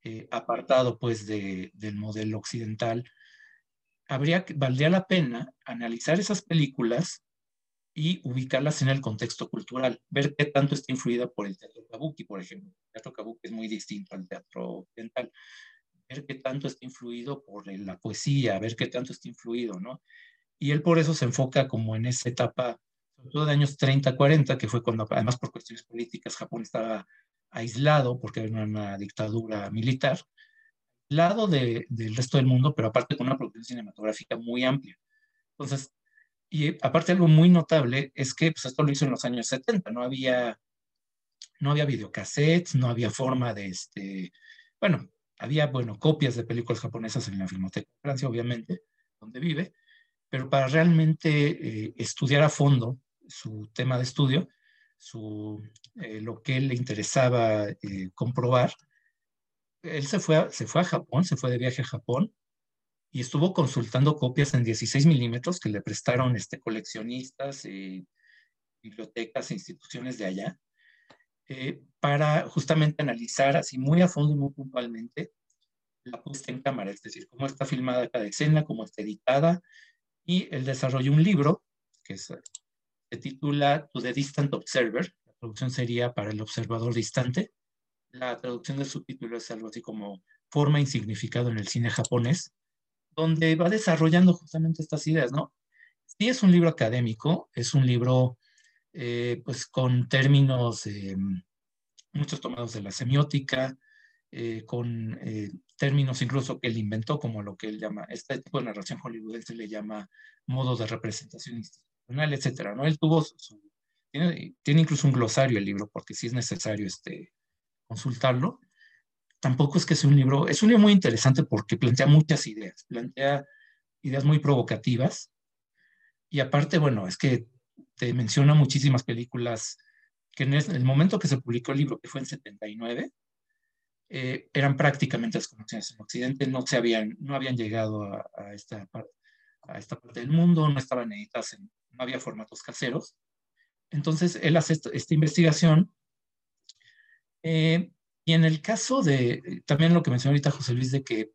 eh, apartado pues de, del modelo occidental, habría, valdría la pena analizar esas películas y ubicarlas en el contexto cultural, ver qué tanto está influida por el teatro kabuki, por ejemplo. El teatro kabuki es muy distinto al teatro occidental. Ver qué tanto está influido por la poesía, ver qué tanto está influido, ¿no? Y él por eso se enfoca como en esa etapa, sobre todo de años 30, 40, que fue cuando, además por cuestiones políticas, Japón estaba aislado porque era una dictadura militar, aislado de, del resto del mundo, pero aparte con una producción cinematográfica muy amplia. Entonces, y aparte algo muy notable es que pues, esto lo hizo en los años 70, no había, no había videocassettes, no había forma de, este, bueno, había, bueno, copias de películas japonesas en la Filmoteca de Francia, obviamente, donde vive, pero para realmente eh, estudiar a fondo su tema de estudio, su, eh, lo que él le interesaba eh, comprobar, él se fue, se fue a Japón, se fue de viaje a Japón, y estuvo consultando copias en 16 milímetros que le prestaron este, coleccionistas, y bibliotecas e instituciones de allá, eh, para justamente analizar así muy a fondo y muy puntualmente la puesta en cámara, es decir, cómo está filmada cada escena, cómo está editada, y él desarrolló un libro que se titula To the Distant Observer, la traducción sería para el observador distante, la traducción del subtítulo es algo así como forma y significado en el cine japonés, donde va desarrollando justamente estas ideas, ¿no? Sí es un libro académico, es un libro eh, pues con términos eh, muchos tomados de la semiótica, eh, con términos incluso que él inventó, como lo que él llama, este tipo de narración hollywoodense le llama modo de representación institucional, etcétera, ¿no? Él tuvo su, tiene, tiene, incluso un glosario el libro, porque sí es necesario este, consultarlo, tampoco es que sea un libro, es un libro muy interesante porque plantea muchas ideas, plantea ideas muy provocativas. Y aparte, bueno, es que te menciona muchísimas películas que en el momento que se publicó el libro, que fue en 79, eh, eran prácticamente desconocidas en Occidente, no, se habían, no habían llegado a, esta, a esta parte del mundo, no estaban editadas, no había formatos caseros. Entonces, él hace esta, esta investigación eh, y en el caso de, también lo que mencionó ahorita José Luis, de que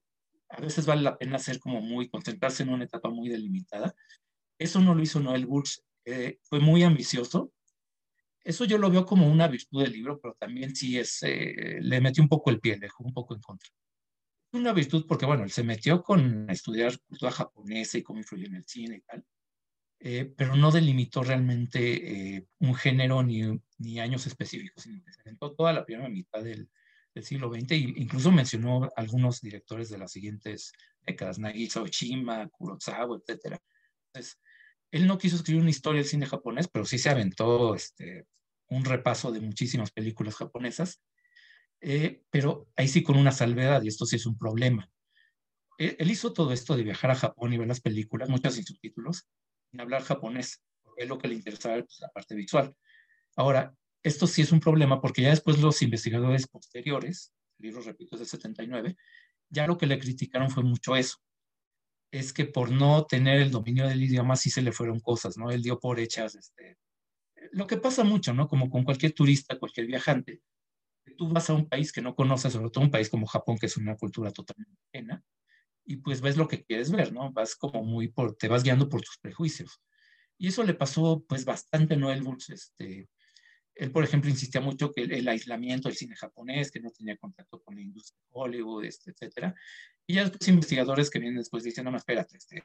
a veces vale la pena ser como muy, concentrarse en una etapa muy delimitada, eso no lo hizo Noel Burch, eh, fue muy ambicioso. Eso yo lo veo como una virtud del libro, pero también sí es, eh, le metió un poco el pie, le dejó un poco en contra. Una virtud porque, bueno, él se metió con estudiar cultura japonesa y cómo influye en el cine y tal, eh, pero no delimitó realmente un género ni, ni años específicos, sino se toda la primera mitad del, del siglo XX, e incluso mencionó algunos directores de las siguientes décadas, Nagisa Oshima, Kurosawa, etc. Entonces, él no quiso escribir una historia del cine japonés, pero sí se aventó este, un repaso de muchísimas películas japonesas, eh, pero ahí sí con una salvedad, y esto sí es un problema. Él, él hizo todo esto de viajar a Japón y ver las películas, muchas sin subtítulos, sin hablar japonés, porque es lo que le interesaba pues, la parte visual. Ahora, esto sí es un problema porque ya después los investigadores posteriores, el libro, repito, es de 79, ya lo que le criticaron fue mucho eso, es que por no tener el dominio del idioma sí se le fueron cosas, ¿no? Él dio por hechas, este, lo que pasa mucho, ¿no? Como con cualquier turista, cualquier viajante. Tú vas a un país que no conoces, sobre todo un país como Japón, que es una cultura totalmente ajena, y pues ves lo que quieres ver, ¿no? Vas como muy por, te vas guiando por tus prejuicios. Y eso le pasó pues bastante a Noel Bulls, este, él, por ejemplo, insistía mucho que el, aislamiento del cine japonés, que no tenía contacto con la industria de Hollywood, este, etcétera. Y ya los investigadores que vienen después dicen, no, espérate, este,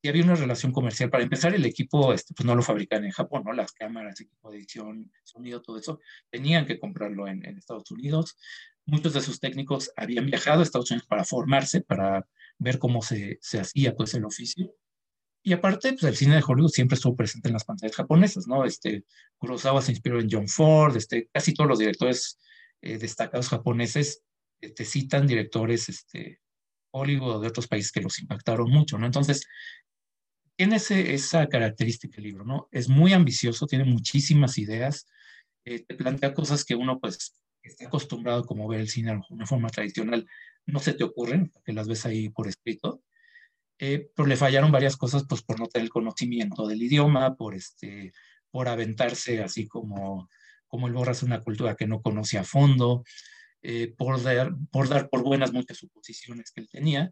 y había una relación comercial. Para empezar, el equipo este, pues no lo fabrican en Japón, ¿no? Las cámaras, equipo de edición, sonido, todo eso, tenían que comprarlo en, en, Estados Unidos. Muchos de sus técnicos habían viajado a Estados Unidos para formarse, para ver cómo se, se hacía pues el oficio. Y aparte, pues el cine de Hollywood siempre estuvo presente en las pantallas japonesas, ¿no? Este, Kurosawa se inspiró en John Ford, este, casi todos los directores eh, destacados japoneses eh, te citan directores este, Hollywood de otros países que los impactaron mucho, ¿no? Entonces, tiene ese, esa característica el libro, ¿no? Es muy ambicioso, tiene muchísimas ideas, eh, te plantea cosas que uno, pues, está acostumbrado como ver el cine de una forma tradicional, no se te ocurren, que las ves ahí por escrito, eh, pero le fallaron varias cosas pues por no tener el conocimiento del idioma, por, este, por aventarse así como, como el borras una cultura que no conocía a fondo, eh, por, dar, por buenas muchas suposiciones que él tenía.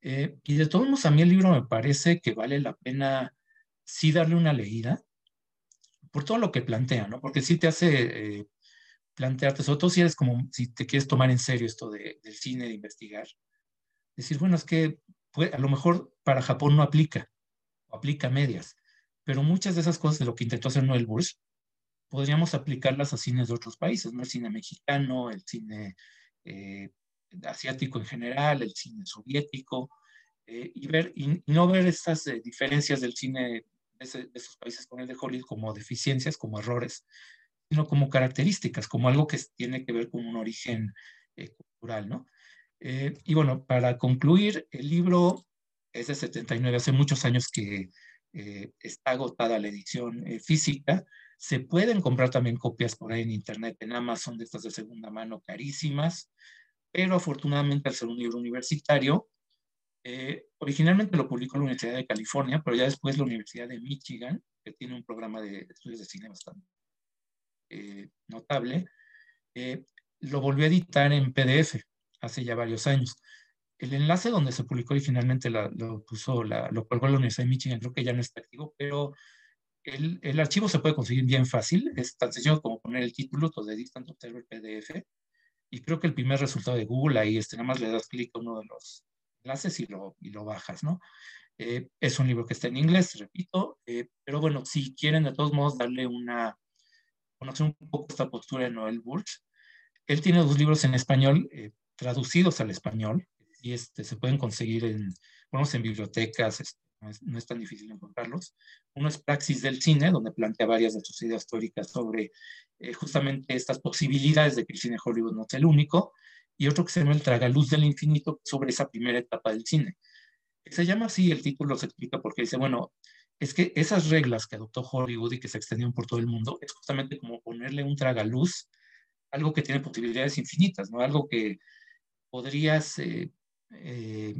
Eh, y de todos modos, a mí el libro me parece que vale la pena sí darle una leída por todo lo que plantea, ¿no? Porque sí te hace plantearte, sobre todo si eres como, si te quieres tomar en serio esto de, del cine, de investigar, decir, bueno, es que a lo mejor para Japón no aplica, o aplica medias, pero muchas de esas cosas de lo que intentó hacer Noel Bush, podríamos aplicarlas a cines de otros países, ¿no? El cine mexicano, el cine eh, asiático en general, el cine soviético, eh, y, ver, y, no ver estas eh, diferencias del cine de, esos países con el de Hollywood como deficiencias, como errores, sino como características, como algo que tiene que ver con un origen cultural, ¿no? Eh, y bueno, para concluir, el libro es de 79, hace muchos años que eh, está agotada la edición eh, física. Se pueden comprar también copias por ahí en internet, en Amazon, de estas de segunda mano, carísimas, pero afortunadamente al ser un libro universitario, originalmente lo publicó la Universidad de California, pero ya después la Universidad de Michigan, que tiene un programa de estudios de cine bastante notable, lo volvió a editar en PDF hace ya varios años. El enlace donde se publicó originalmente lo puso, la, lo colgó la Universidad de Michigan, creo que ya no está activo, pero el, el, archivo se puede conseguir bien fácil, es tan sencillo como poner el título, de Distant Observer PDF, y creo que el primer resultado de Google, ahí este, nada más le das clic a uno de los enlaces y lo, y lo bajas, ¿no? Eh, es un libro que está en inglés, repito, eh, pero bueno, si quieren de todos modos darle una, conocer un poco esta postura de Noel Burch, él tiene dos libros en español, eh, traducidos al español y este, se pueden conseguir en, bueno, en bibliotecas, este, no, es, tan difícil encontrarlos. Uno es Praxis del Cine, donde plantea varias de sus ideas históricas sobre eh, justamente estas posibilidades de que el cine Hollywood no sea el único, y otro que se llama El Tragaluz del Infinito, sobre esa primera etapa del cine. Se llama así, el título se explica porque dice, bueno, es que esas reglas que adoptó Hollywood y que se extendieron por todo el mundo, es justamente como ponerle un tragaluz, algo que tiene posibilidades infinitas, ¿no? Algo que podrías eh, eh,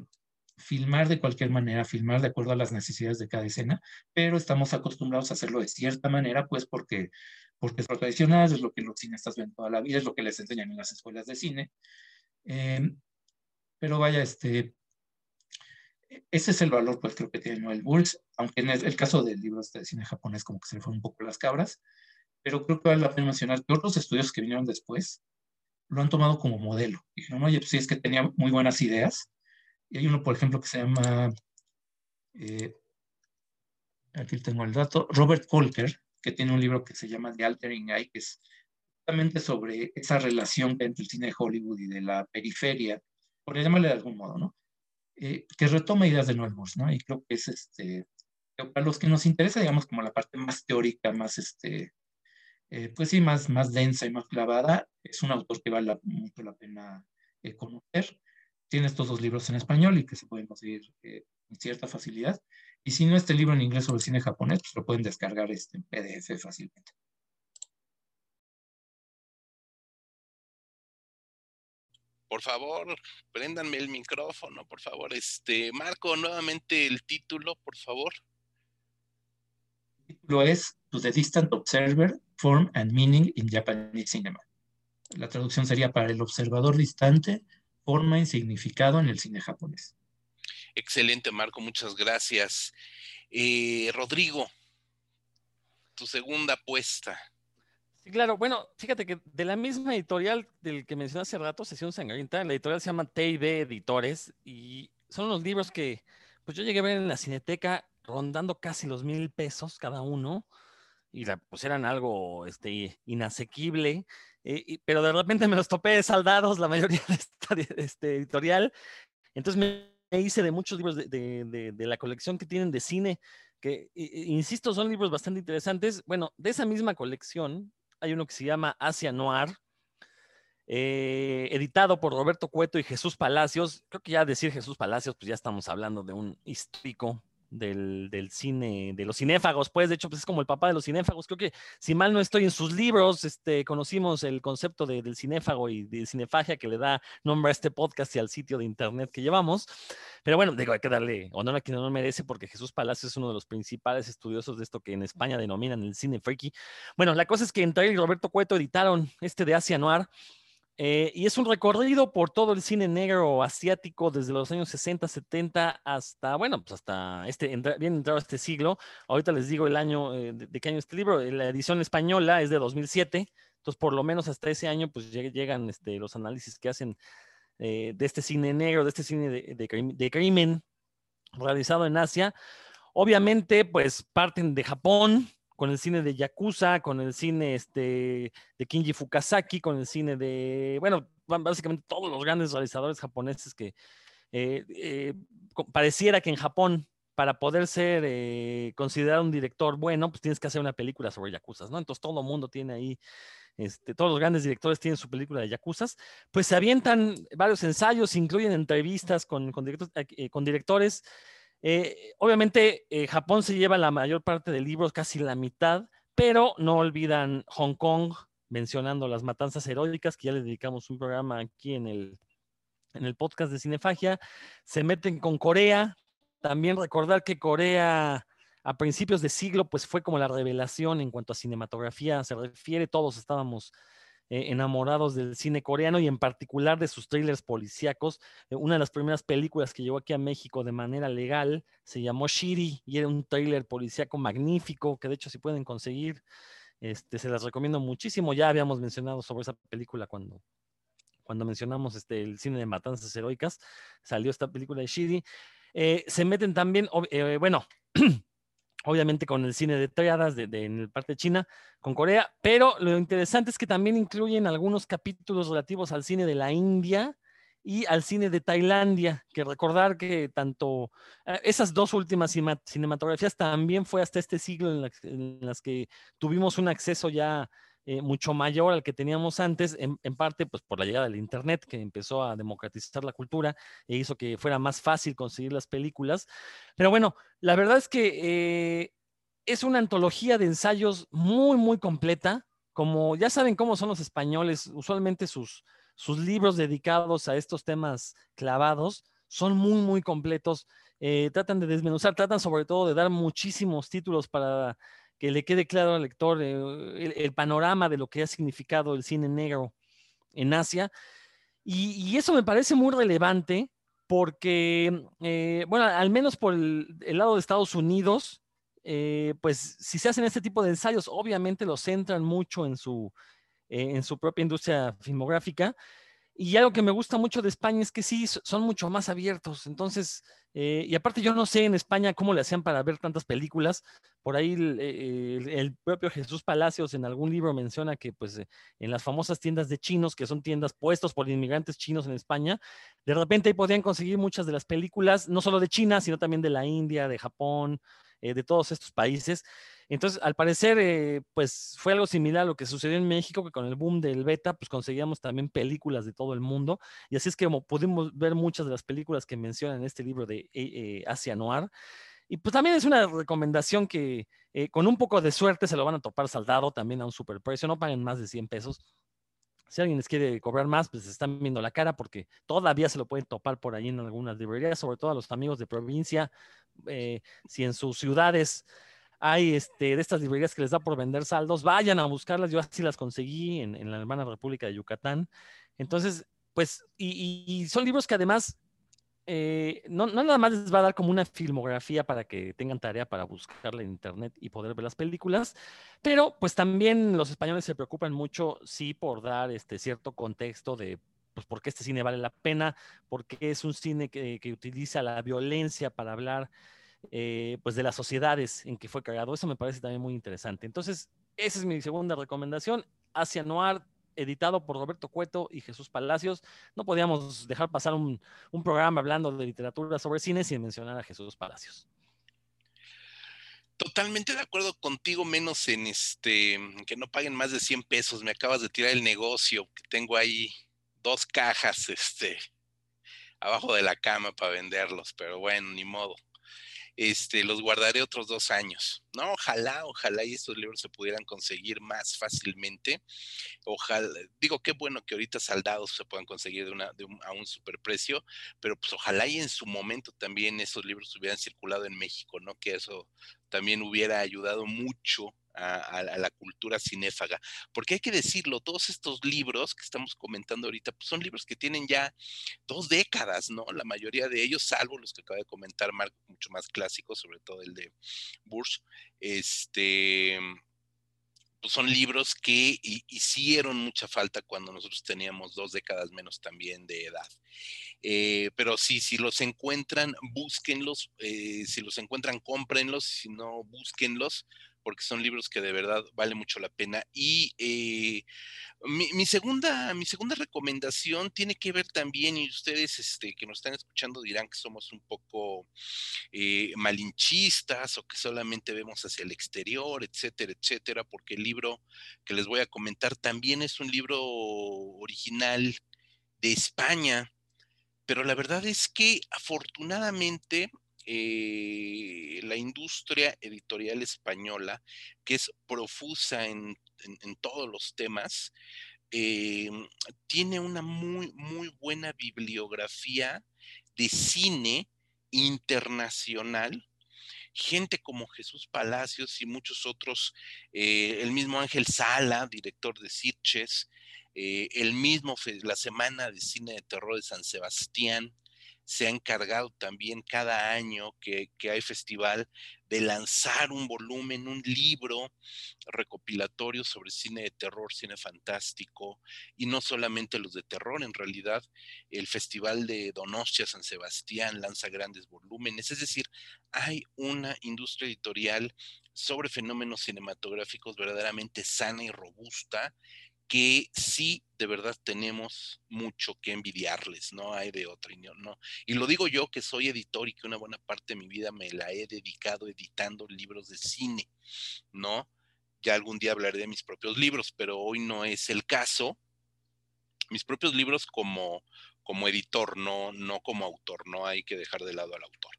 filmar de cualquier manera, filmar de acuerdo a las necesidades de cada escena, pero estamos acostumbrados a hacerlo de cierta manera, pues porque, porque es lo tradicional, es lo que los cineastas ven toda la vida, es lo que les enseñan en las escuelas de cine. Em, pero vaya, este, ese es el valor, pues creo que tiene Noel Bulls, aunque en el, caso del libro este de cine japonés como que se le fue un poco las cabras, pero creo que vale la pena mencionar que otros estudios que vinieron después, lo han tomado como modelo. Dijeron, oye, pues sí, es que tenía muy buenas ideas. Y hay uno, por ejemplo, que se llama, eh, aquí tengo el dato, Robert Colker, que tiene un libro que se llama The Altering Eye, que es justamente sobre esa relación entre el cine de Hollywood y de la periferia, por llamarle de algún modo, ¿no? Eh, que retoma ideas de Noel ¿no? Y creo que es este, para los que nos interesa, digamos, como la parte más teórica, más este, eh, pues sí, más, más densa y más clavada. Es un autor que vale mucho la pena eh, conocer. Tiene estos dos libros en español y que se pueden conseguir eh, con cierta facilidad. Y si no, este libro en inglés sobre cine japonés, pues lo pueden descargar este, en PDF por favor, préndanme el micrófono, por favor. Este, Marco, nuevamente el título, por favor. El título es To the Distant Observer, Form and Meaning in Japanese Cinema. La traducción sería para el observador distante, forma y significado en el cine japonés. Excelente, Marco, muchas gracias. Eh, Rodrigo, tu segunda apuesta. Sí, claro. Bueno, fíjate que de la misma editorial del que mencioné hace rato, Sesión Sangrienta, la editorial se llama TIB Editores y son unos libros que pues yo llegué a ver en la cineteca rondando casi los mil pesos cada uno y la, pues eran algo este, inasequible, eh, pero de repente me los topé saldados la mayoría de esta este, editorial. Entonces me hice de muchos libros de, de, de, la colección que tienen de cine, que, insisto, son libros bastante interesantes. Bueno, de esa misma colección hay uno que se llama Asia Noir, eh, editado por Roberto Cueto y Jesús Palacios. Creo que ya decir Jesús Palacios, pues ya estamos hablando de un histórico del, cine, de los cinéfagos, pues de hecho pues es como el papá de los cinéfagos. Creo que si mal no estoy en sus libros, este, conocimos el concepto del cinéfago y de cinefagia que le da nombre a este podcast y al sitio de internet que llevamos. Pero bueno, digo, hay que darle honor a quien no merece porque Jesús Palacios es uno de los principales estudiosos de esto que en España denominan el cine freaky. Bueno, la cosa es que entre y Roberto Cueto editaron este de Asia Noir eh, y es un recorrido por todo el cine negro asiático desde los años 60, 70 hasta, bueno, pues hasta este, bien entrado este siglo. Ahorita les digo el año, eh, de, qué año este libro. Eh, la edición española es de 2007. Entonces, por lo menos hasta ese año, pues llegan este, los análisis que hacen de este cine negro, de este cine de, de crimen realizado en Asia. Obviamente, pues parten de Japón, con el cine de Yakuza, con el cine este, de Kinji Fukasaki, con el cine de, bueno, básicamente todos los grandes realizadores japoneses que eh, eh, pareciera que en Japón, para poder ser eh, considerado un director bueno, pues tienes que hacer una película sobre Yakuza, ¿no? Entonces todo el mundo tiene ahí, este, todos los grandes directores tienen su película de Yakuza, pues se avientan varios ensayos, incluyen entrevistas con, con, con directores eh, obviamente, eh, Japón se lleva la mayor parte de libros, casi la mitad, pero no olvidan Hong Kong, mencionando las matanzas heroicas, que ya le dedicamos un programa aquí en el, en el podcast de Cinefagia. Se meten con Corea. También recordar que Corea a principios de siglo, pues fue como la revelación en cuanto a cinematografía se refiere. Todos estábamos eh, enamorados del cine coreano y en particular de sus trailers policíacos. Eh, una de las primeras películas que llegó aquí a México de manera legal se llamó Shiri y era un trailer policíaco magnífico que de hecho si pueden conseguir, este, se las recomiendo muchísimo. Ya habíamos mencionado sobre esa película cuando, cuando mencionamos este, el cine de matanzas heroicas, salió esta película de Shiri. Eh, se meten también, bueno, obviamente con el cine de triadas de, en el parte de China, con Corea, pero lo interesante es que también incluyen algunos capítulos relativos al cine de la India y al cine de Tailandia, que recordar que tanto eh, esas dos últimas cinematografías también fue hasta este siglo en las que tuvimos un acceso ya eh, mucho mayor al que teníamos antes, en, parte pues por la llegada del Internet, que empezó a democratizar la cultura e hizo que fuera más fácil conseguir las películas. Pero bueno, la verdad es que eh, es una antología de ensayos muy, muy completa. Como ya saben cómo son los españoles, usualmente sus, sus libros dedicados a estos temas clavados son muy, muy completos. Eh, tratan de desmenuzar, tratan sobre todo de dar muchísimos títulos para que le quede claro al lector eh, el, panorama de lo que ha significado el cine negro en Asia. Y, eso me parece muy relevante porque, eh, bueno, al menos por el, lado de Estados Unidos, eh, pues si se hacen este tipo de ensayos, obviamente los centran mucho en su, en su propia industria filmográfica. Y algo que me gusta mucho de España es que sí, son mucho más abiertos. Entonces, eh, y aparte yo no sé en España cómo le hacían para ver tantas películas. Por ahí el, propio Jesús Palacios en algún libro menciona que pues eh, en las famosas tiendas de chinos, que son tiendas puestas por inmigrantes chinos en España, de repente ahí podían conseguir muchas de las películas, no solo de China, sino también de la India, de Japón, eh, de todos estos países. Entonces, al parecer, eh, pues fue algo similar a lo que sucedió en México, que con el boom del beta, pues conseguíamos también películas de todo el mundo. Y así es que como pudimos ver muchas de las películas que mencionan en este libro de eh, Asia Noir. Y pues también es una recomendación que con un poco de suerte se lo van a topar saldado también a un superprecio, no paguen más de 100 pesos Si alguien les quiere cobrar más, pues están viendo la cara porque todavía se lo pueden topar por ahí en algunas librerías, sobre todo a los amigos de provincia. Eh, si en sus ciudades hay este, de estas librerías que les da por vender saldos, vayan a buscarlas. Yo así las conseguí en, la hermana República de Yucatán. Entonces, pues, y son libros que además eh, no, nada más les va a dar como una filmografía para que tengan tarea para buscarla en internet y poder ver las películas, pero pues también los españoles se preocupan mucho, sí, por dar este cierto contexto de pues por qué este cine vale la pena, porque es un cine que, utiliza la violencia para hablar eh, pues de las sociedades en que fue creado. Eso me parece también muy interesante. Entonces, esa es mi segunda recomendación. Hacia Noir editado por Roberto Cueto y Jesús Palacios. No podíamos dejar pasar un, programa hablando de literatura sobre cine sin mencionar a Jesús Palacios. Totalmente de acuerdo contigo, menos en este, que no paguen más de 100 pesos. Me acabas de tirar el negocio, que tengo ahí dos cajas, este, abajo de la cama para venderlos, pero bueno, ni modo este, los guardaré otros dos años. No, ojalá, ojalá y estos libros se pudieran conseguir más fácilmente. Ojalá, digo, qué bueno que ahorita saldados se puedan conseguir de una, a un superprecio, pero pues ojalá y en su momento también esos libros hubieran circulado en México, ¿no? Que eso también hubiera ayudado mucho a, la cultura cinéfaga. Porque hay que decirlo, todos estos libros que estamos comentando ahorita, pues son libros que tienen ya dos décadas, ¿no? La mayoría de ellos, salvo los que acaba de comentar Marco, mucho más clásicos, sobre todo el de Bush, este pues son libros que hicieron mucha falta cuando nosotros teníamos dos décadas menos también de edad. Eh, pero sí, si los encuentran, búsquenlos, eh, si los encuentran, cómprenlos, si no, búsquenlos, porque son libros que de verdad vale mucho la pena. Y eh, mi, segunda, mi segunda recomendación tiene que ver también, y ustedes este, que nos están escuchando dirán que somos un poco eh, malinchistas o que solamente vemos hacia el exterior, etcétera, etcétera, porque el libro que les voy a comentar también es un libro original de España. Pero la verdad es que afortunadamente eh, la industria editorial española, que es profusa en, todos los temas, eh, tiene una muy, muy buena bibliografía de cine internacional. Gente como Jesús Palacios y muchos otros, eh, el mismo Ángel Sala, director de Sitches, el mismo la Semana de Cine de Terror de San Sebastián, se ha encargado también cada año que, hay festival de lanzar un volumen, un libro recopilatorio sobre cine de terror, cine fantástico, y no solamente los de terror, en realidad el Festival de Donostia San Sebastián lanza grandes volúmenes, es decir, hay una industria editorial sobre fenómenos cinematográficos verdaderamente sana y robusta que sí de verdad tenemos mucho que envidiarles, no hay de otra, no. Y lo digo yo que soy editor y que una buena parte de mi vida me la he dedicado editando libros de cine, ¿no? Ya algún día hablaré de mis propios libros, pero hoy no es el caso. Mis propios libros como, como editor, no, no como autor, no hay que dejar de lado al autor.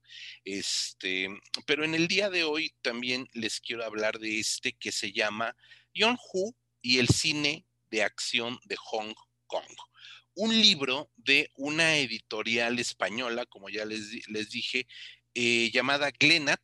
Este, pero en el día de hoy también les quiero hablar de este que se llama John Hu y el cine de acción de Hong Kong. Un libro de una editorial española, como ya les, les dije, eh, llamada Glenat,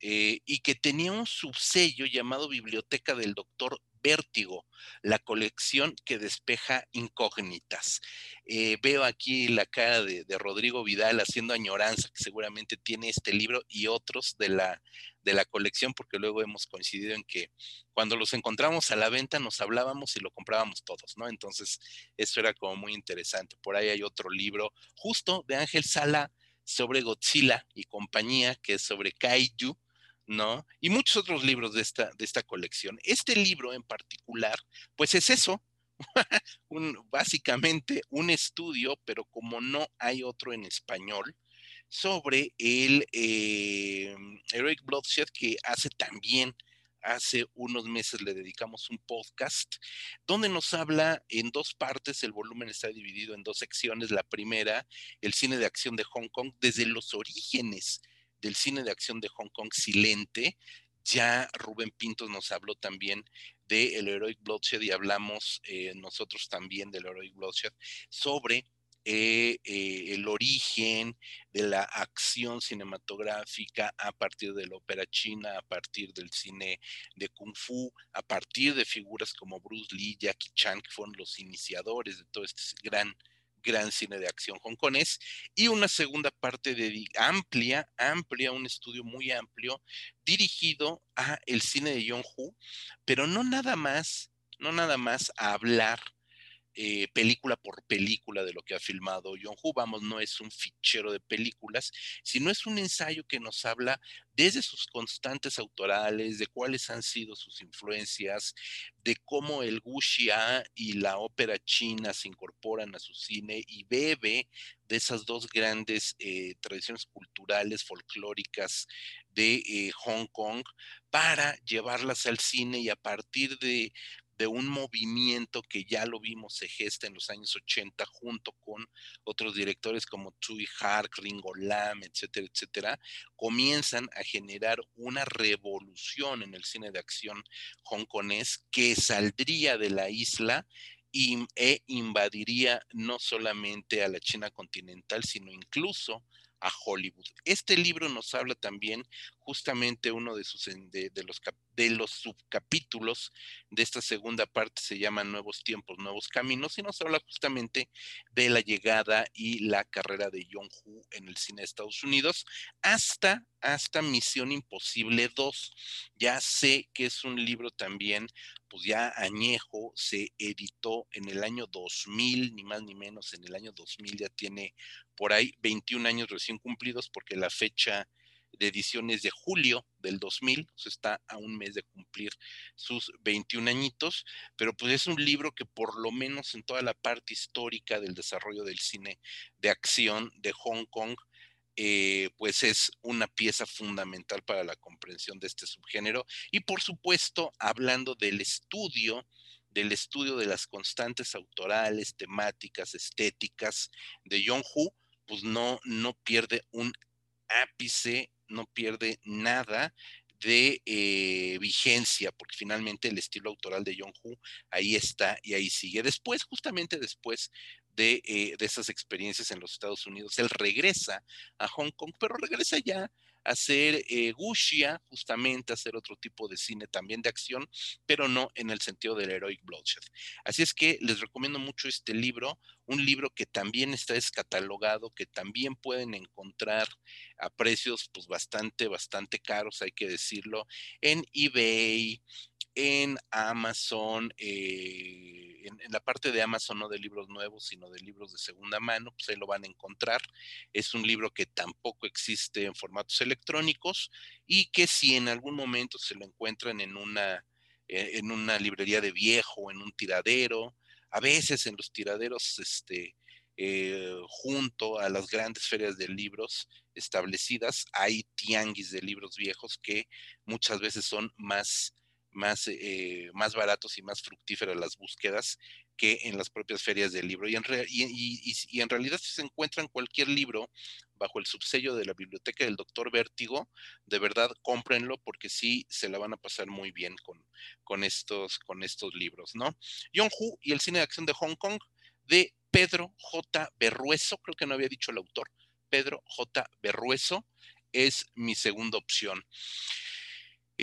eh, y que tenía un subsello llamado Biblioteca del Doctor Vértigo, la colección que despeja incógnitas. Eh, veo aquí la cara de, Rodrigo Vidal haciendo añoranza, que seguramente tiene este libro y otros de la, de la colección, porque luego hemos coincidido en que cuando los encontramos a la venta nos hablábamos y lo comprábamos todos, ¿no? Entonces, eso era como muy interesante. Por ahí hay otro libro justo de Ángel Sala sobre Godzilla y compañía, que es sobre Kaiju ¿no? Y muchos otros libros de esta, de esta colección. Este libro en particular, pues es eso, un, básicamente un estudio, pero como no hay otro en español, sobre el eh, Eric Bloodshed, que hace también, hace unos meses le dedicamos un podcast, donde nos habla en dos partes, el volumen está dividido en dos secciones. La primera, el cine de acción de Hong Kong, desde los orígenes del cine de acción de Hong Kong silente, ya Rubén Pintos nos habló también de el Heroic Bloodshed y hablamos eh, nosotros también del Heroic Bloodshed sobre eh, eh, el origen de la acción cinematográfica a partir de la ópera china, a partir del cine de kung fu, a partir de figuras como Bruce Lee, Jackie Chan, que fueron los iniciadores de todo este gran gran cine de acción hongkonés y una segunda parte de amplia, amplia, un estudio muy amplio dirigido a el cine de Yong-Hu, pero no nada más, no nada más a hablar eh, película por película de lo que ha filmado John Hu. Vamos, no es un fichero de películas, sino es un ensayo que nos habla desde sus constantes autorales, de cuáles han sido sus influencias, de cómo el wuxia y la ópera china se incorporan a su cine y bebe de esas dos grandes eh, tradiciones culturales, folclóricas de eh, Hong Kong para llevarlas al cine y a partir de de un movimiento que ya lo vimos se gesta en los años 80 junto con otros directores como Tsui Hark, Ringo Lam, etcétera, etcétera, comienzan a generar una revolución en el cine de acción hongkonés que saldría de la isla e invadiría no solamente a la China continental, sino incluso a Hollywood. Este libro nos habla también justamente uno de sus de, los de los subcapítulos de esta segunda parte se llama Nuevos tiempos, nuevos caminos y nos habla justamente de la llegada y la carrera de John Hu en el cine de Estados Unidos hasta hasta Misión Imposible 2. Ya sé que es un libro también pues ya añejo, se editó en el año 2000, ni más ni menos, en el año 2000 ya tiene por ahí 21 años recién cumplidos porque la fecha de edición es de julio del 2000, o sea, está a un mes de cumplir sus 21 añitos, pero pues es un libro que por lo menos en toda la parte histórica del desarrollo del cine de acción de Hong Kong, eh, pues es una pieza fundamental para la comprensión de este subgénero. Y por supuesto, hablando del estudio, del estudio de las constantes autorales, temáticas, estéticas de John Hu, pues no, no pierde un ápice, no pierde nada de eh, vigencia, porque finalmente el estilo autoral de John Hu ahí está y ahí sigue. Después, justamente después de, eh, de, esas experiencias en los Estados Unidos, él regresa a Hong Kong, pero regresa ya hacer eh, Gushia, justamente hacer otro tipo de cine también de acción, pero no en el sentido del Heroic Bloodshed. Así es que les recomiendo mucho este libro, un libro que también está descatalogado, que también pueden encontrar a precios pues bastante, bastante caros, hay que decirlo, en eBay, en Amazon, eh, en, la parte de Amazon no de libros nuevos, sino de libros de segunda mano, pues ahí lo van a encontrar. Es un libro que tampoco existe en formatos electrónicos y que si en algún momento se lo encuentran en una, eh, en una librería de viejo, en un tiradero, a veces en los tiraderos, este, eh, junto a las grandes ferias de libros establecidas, hay tianguis de libros viejos que muchas veces son más más, eh, más baratos y más fructíferas las búsquedas que en las propias ferias del libro. Y en, y, en realidad si se encuentran cualquier libro bajo el subsello de la biblioteca del doctor Vértigo, de verdad cómprenlo porque sí se la van a pasar muy bien con, con, estos, con estos libros, ¿no? John Hu y el cine de acción de Hong Kong de Pedro J. Berrueso, creo que no había dicho el autor, Pedro J. Berrueso es mi segunda opción.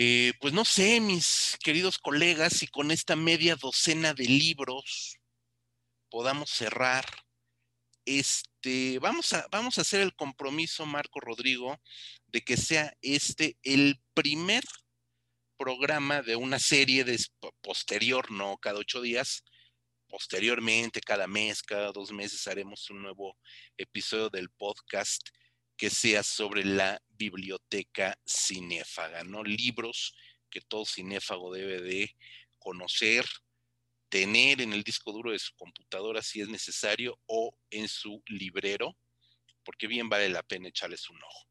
Eh, pues no sé, mis queridos colegas, si con esta media docena de libros podamos cerrar. Este, vamos a, vamos a hacer el compromiso, Marco Rodrigo, de que sea este el primer programa de una serie de posterior, no cada ocho días, posteriormente, cada mes, cada dos meses haremos un nuevo episodio del podcast que sea sobre la biblioteca cinéfaga, ¿no? Libros que todo cinéfago debe de conocer, tener en el disco duro de su computadora si es necesario o en su librero, porque bien vale la pena echarles un ojo.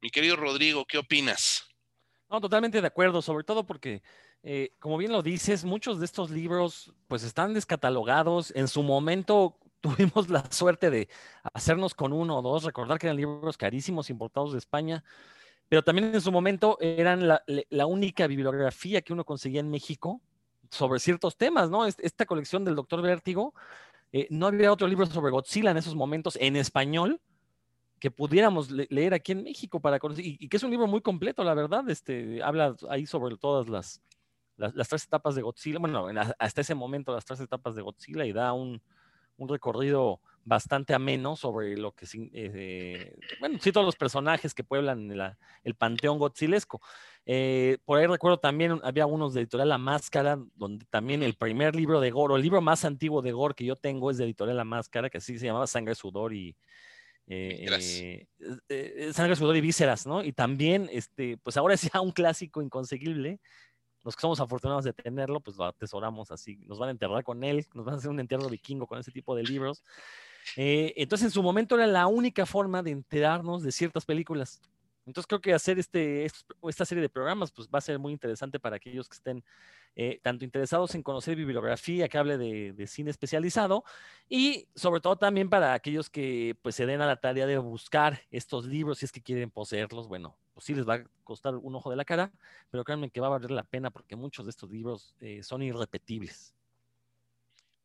Mi querido Rodrigo, ¿qué opinas? No, totalmente de acuerdo, sobre todo porque, eh, como bien lo dices, muchos de estos libros pues están descatalogados. En su momento tuvimos la suerte de hacernos con uno o dos, recordar que eran libros carísimos importados de España, pero también en su momento eran la, la única bibliografía que uno conseguía en México sobre ciertos temas, ¿no? Esta colección del Doctor Vértigo, eh, no había otro libro sobre Godzilla en esos momentos en español que pudiéramos leer aquí en México para conocer, y, que es un libro muy completo, la verdad, este, habla ahí sobre todas las, las, tres etapas de Godzilla, bueno, hasta ese momento las tres etapas de Godzilla y da un, un recorrido bastante ameno sobre lo que, eh, bueno, sí, todos los personajes que pueblan el panteón godzilesco. Eh, por ahí recuerdo también, había unos de editorial La Máscara, donde también el primer libro de Gore, o el libro más antiguo de Gore que yo tengo es de editorial La Máscara, que así se llamaba Sangre, Sudor y... Eh, Sangre, Sudor y Vísceras, ¿no? Y también, este, pues ahora es ya un clásico inconseguible, los que somos afortunados de tenerlo, pues lo atesoramos así. Nos van a enterrar con él, nos van a hacer un entierro vikingo con ese tipo de libros. Eh, entonces, en su momento era la única forma de enterarnos de ciertas películas. Entonces, creo que hacer este, esta serie de programas pues, va a ser muy interesante para aquellos que estén eh, tanto interesados en conocer bibliografía que hable de, cine especializado y sobre todo también para aquellos que pues, se den a la tarea de buscar estos libros si es que quieren poseerlos. Bueno, pues sí les va a costar un ojo de la cara, pero créanme que va a valer la pena porque muchos de estos libros eh, son irrepetibles.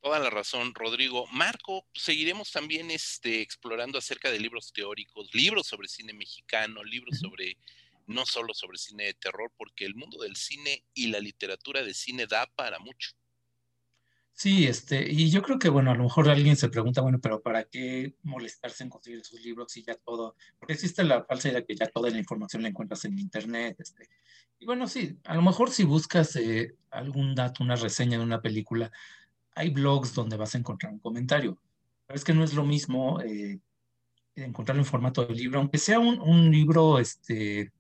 Toda la razón, Rodrigo. Marco, seguiremos también este, explorando acerca de libros teóricos, libros sobre cine mexicano, libros sobre, no solo sobre cine de terror, porque el mundo del cine y la literatura de cine da para mucho. Sí, este, y yo creo que, bueno, a lo mejor alguien se pregunta, bueno, pero ¿para qué molestarse en conseguir esos libros si ya todo, porque existe la falsa idea que ya toda la información la encuentras en Internet, este, y bueno, sí, a lo mejor si buscas eh, algún dato, una reseña de una película, hay blogs donde vas a encontrar un comentario. Pero es que no es lo mismo eh, encontrarlo en formato de libro, aunque sea un, un libro, este,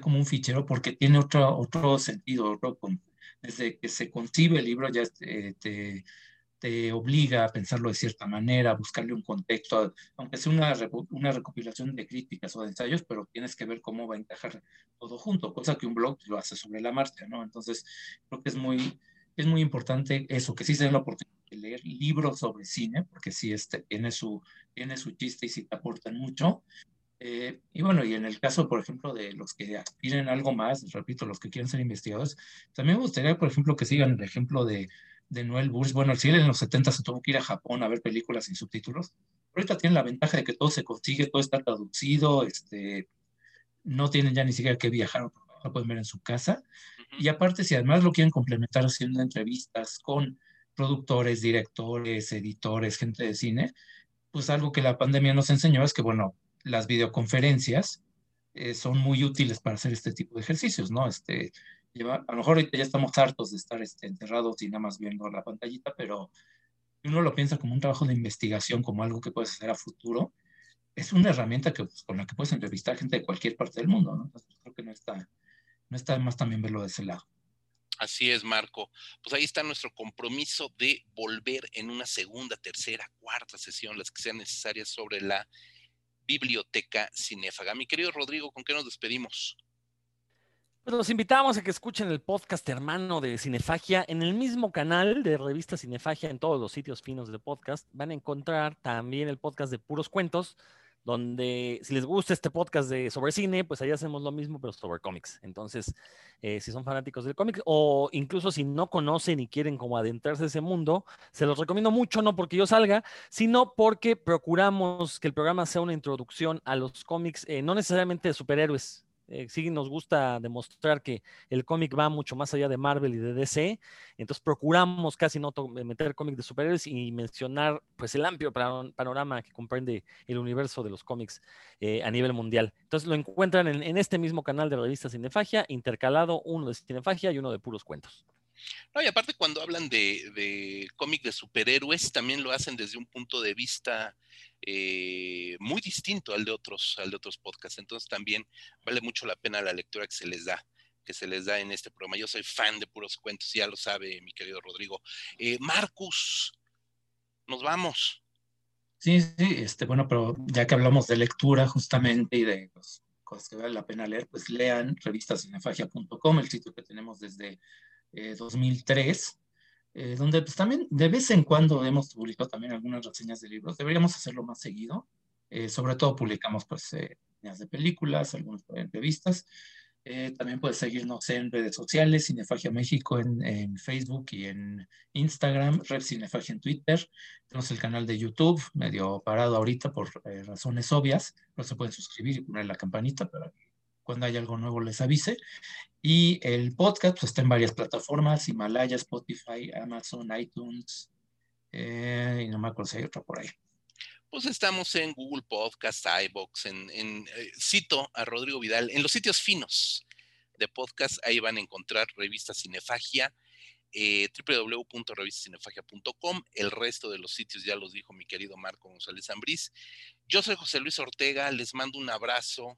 como un fichero, porque tiene otro, otro sentido. Otro, desde que se concibe el libro ya eh, te, te, obliga a pensarlo de cierta manera, a buscarle un contexto, aunque sea una, una recopilación de críticas o de ensayos, pero tienes que ver cómo va a encajar todo junto, cosa que un blog lo hace sobre la marcha, ¿no? Entonces, creo que es muy es muy importante eso, que sí se den la oportunidad de leer libros sobre cine, porque sí este, tiene, su, tiene su chiste y sí te aportan mucho. Eh, y bueno, y en el caso, por ejemplo, de los que aspiren algo más, repito, los que quieren ser investigadores, también me gustaría, por ejemplo, que sigan el ejemplo de, de Noel Burns. Bueno, si él en los 70 se tuvo que ir a Japón a ver películas sin subtítulos. Ahorita tienen la ventaja de que todo se consigue, todo está traducido, este, no tienen ya ni siquiera que viajar lo pueden ver en su casa. Y aparte, si además lo quieren complementar haciendo entrevistas con productores, directores, editores, gente de cine, pues algo que la pandemia nos enseñó es que, bueno, las videoconferencias eh, son muy útiles para hacer este tipo de ejercicios, ¿no? Este, lleva, a lo mejor ahorita ya estamos hartos de estar este, enterrados y nada más viendo la pantallita, pero uno lo piensa como un trabajo de investigación, como algo que puedes hacer a futuro, es una herramienta que, pues, con la que puedes entrevistar gente de cualquier parte del mundo, ¿no? Entonces, creo que no está, no está de más también verlo de ese lado. Así es, Marco. Pues ahí está nuestro compromiso de volver en una segunda, tercera, cuarta sesión, las que sean necesarias sobre la biblioteca cinéfaga. Mi querido Rodrigo, ¿con qué nos despedimos? Pues los invitamos a que escuchen el podcast hermano de Cinefagia en el mismo canal de revista Cinefagia en todos los sitios finos de podcast. Van a encontrar también el podcast de puros cuentos, donde si les gusta este podcast de sobre cine, pues ahí hacemos lo mismo, pero sobre cómics. Entonces, eh, si son fanáticos del cómic o incluso si no conocen y quieren como adentrarse a ese mundo, se los recomiendo mucho, no porque yo salga, sino porque procuramos que el programa sea una introducción a los cómics, eh, no necesariamente de superhéroes, eh, sí nos gusta demostrar que el cómic va mucho más allá de Marvel y de DC, entonces procuramos casi no meter cómics de superhéroes y mencionar pues el amplio panorama que comprende el universo de los cómics eh, a nivel mundial. Entonces lo encuentran en, este mismo canal de la revista Cinefagia, intercalado uno de Cinefagia y uno de puros cuentos. No, y aparte cuando hablan de, de cómic de superhéroes, también lo hacen desde un punto de vista eh, muy distinto al de otros, al de otros podcasts. Entonces también vale mucho la pena la lectura que se les da que se les da en este programa. Yo soy fan de puros cuentos, ya lo sabe mi querido Rodrigo. Eh, Marcus, nos vamos. Sí, sí, este, bueno, pero ya que hablamos de lectura justamente y de cosas que vale la pena leer, pues lean revistacinefagia.com, el sitio que tenemos desde 2003. Eh, eh, donde pues, también de vez en cuando hemos publicado también algunas reseñas de libros. Deberíamos hacerlo más seguido. Eh, sobre todo publicamos pues de películas, algunas entrevistas. Eh, también puedes seguirnos en redes sociales, Cinefagia México en, Facebook y en Instagram, Red Cinefagia en Twitter. Tenemos el canal de YouTube, medio parado ahorita por eh, razones obvias, pero se pueden suscribir y poner la campanita para que cuando haya algo nuevo les avise. Y el podcast pues, está en varias plataformas, Himalaya, Spotify, Amazon, iTunes, eh, y no me acuerdo si hay otra por ahí. Pues estamos en Google Podcast, iBox, en, eh, cito a Rodrigo Vidal, en los sitios finos de podcast, ahí van a encontrar revista Cinefagia, eh, www.revistacinefagia.com. El resto de los sitios ya los dijo mi querido Marco González Ambrís. Yo soy José Luis Ortega, les mando un abrazo.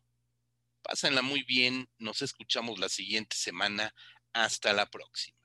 Pásenla muy bien, nos escuchamos la siguiente semana. Hasta la próxima.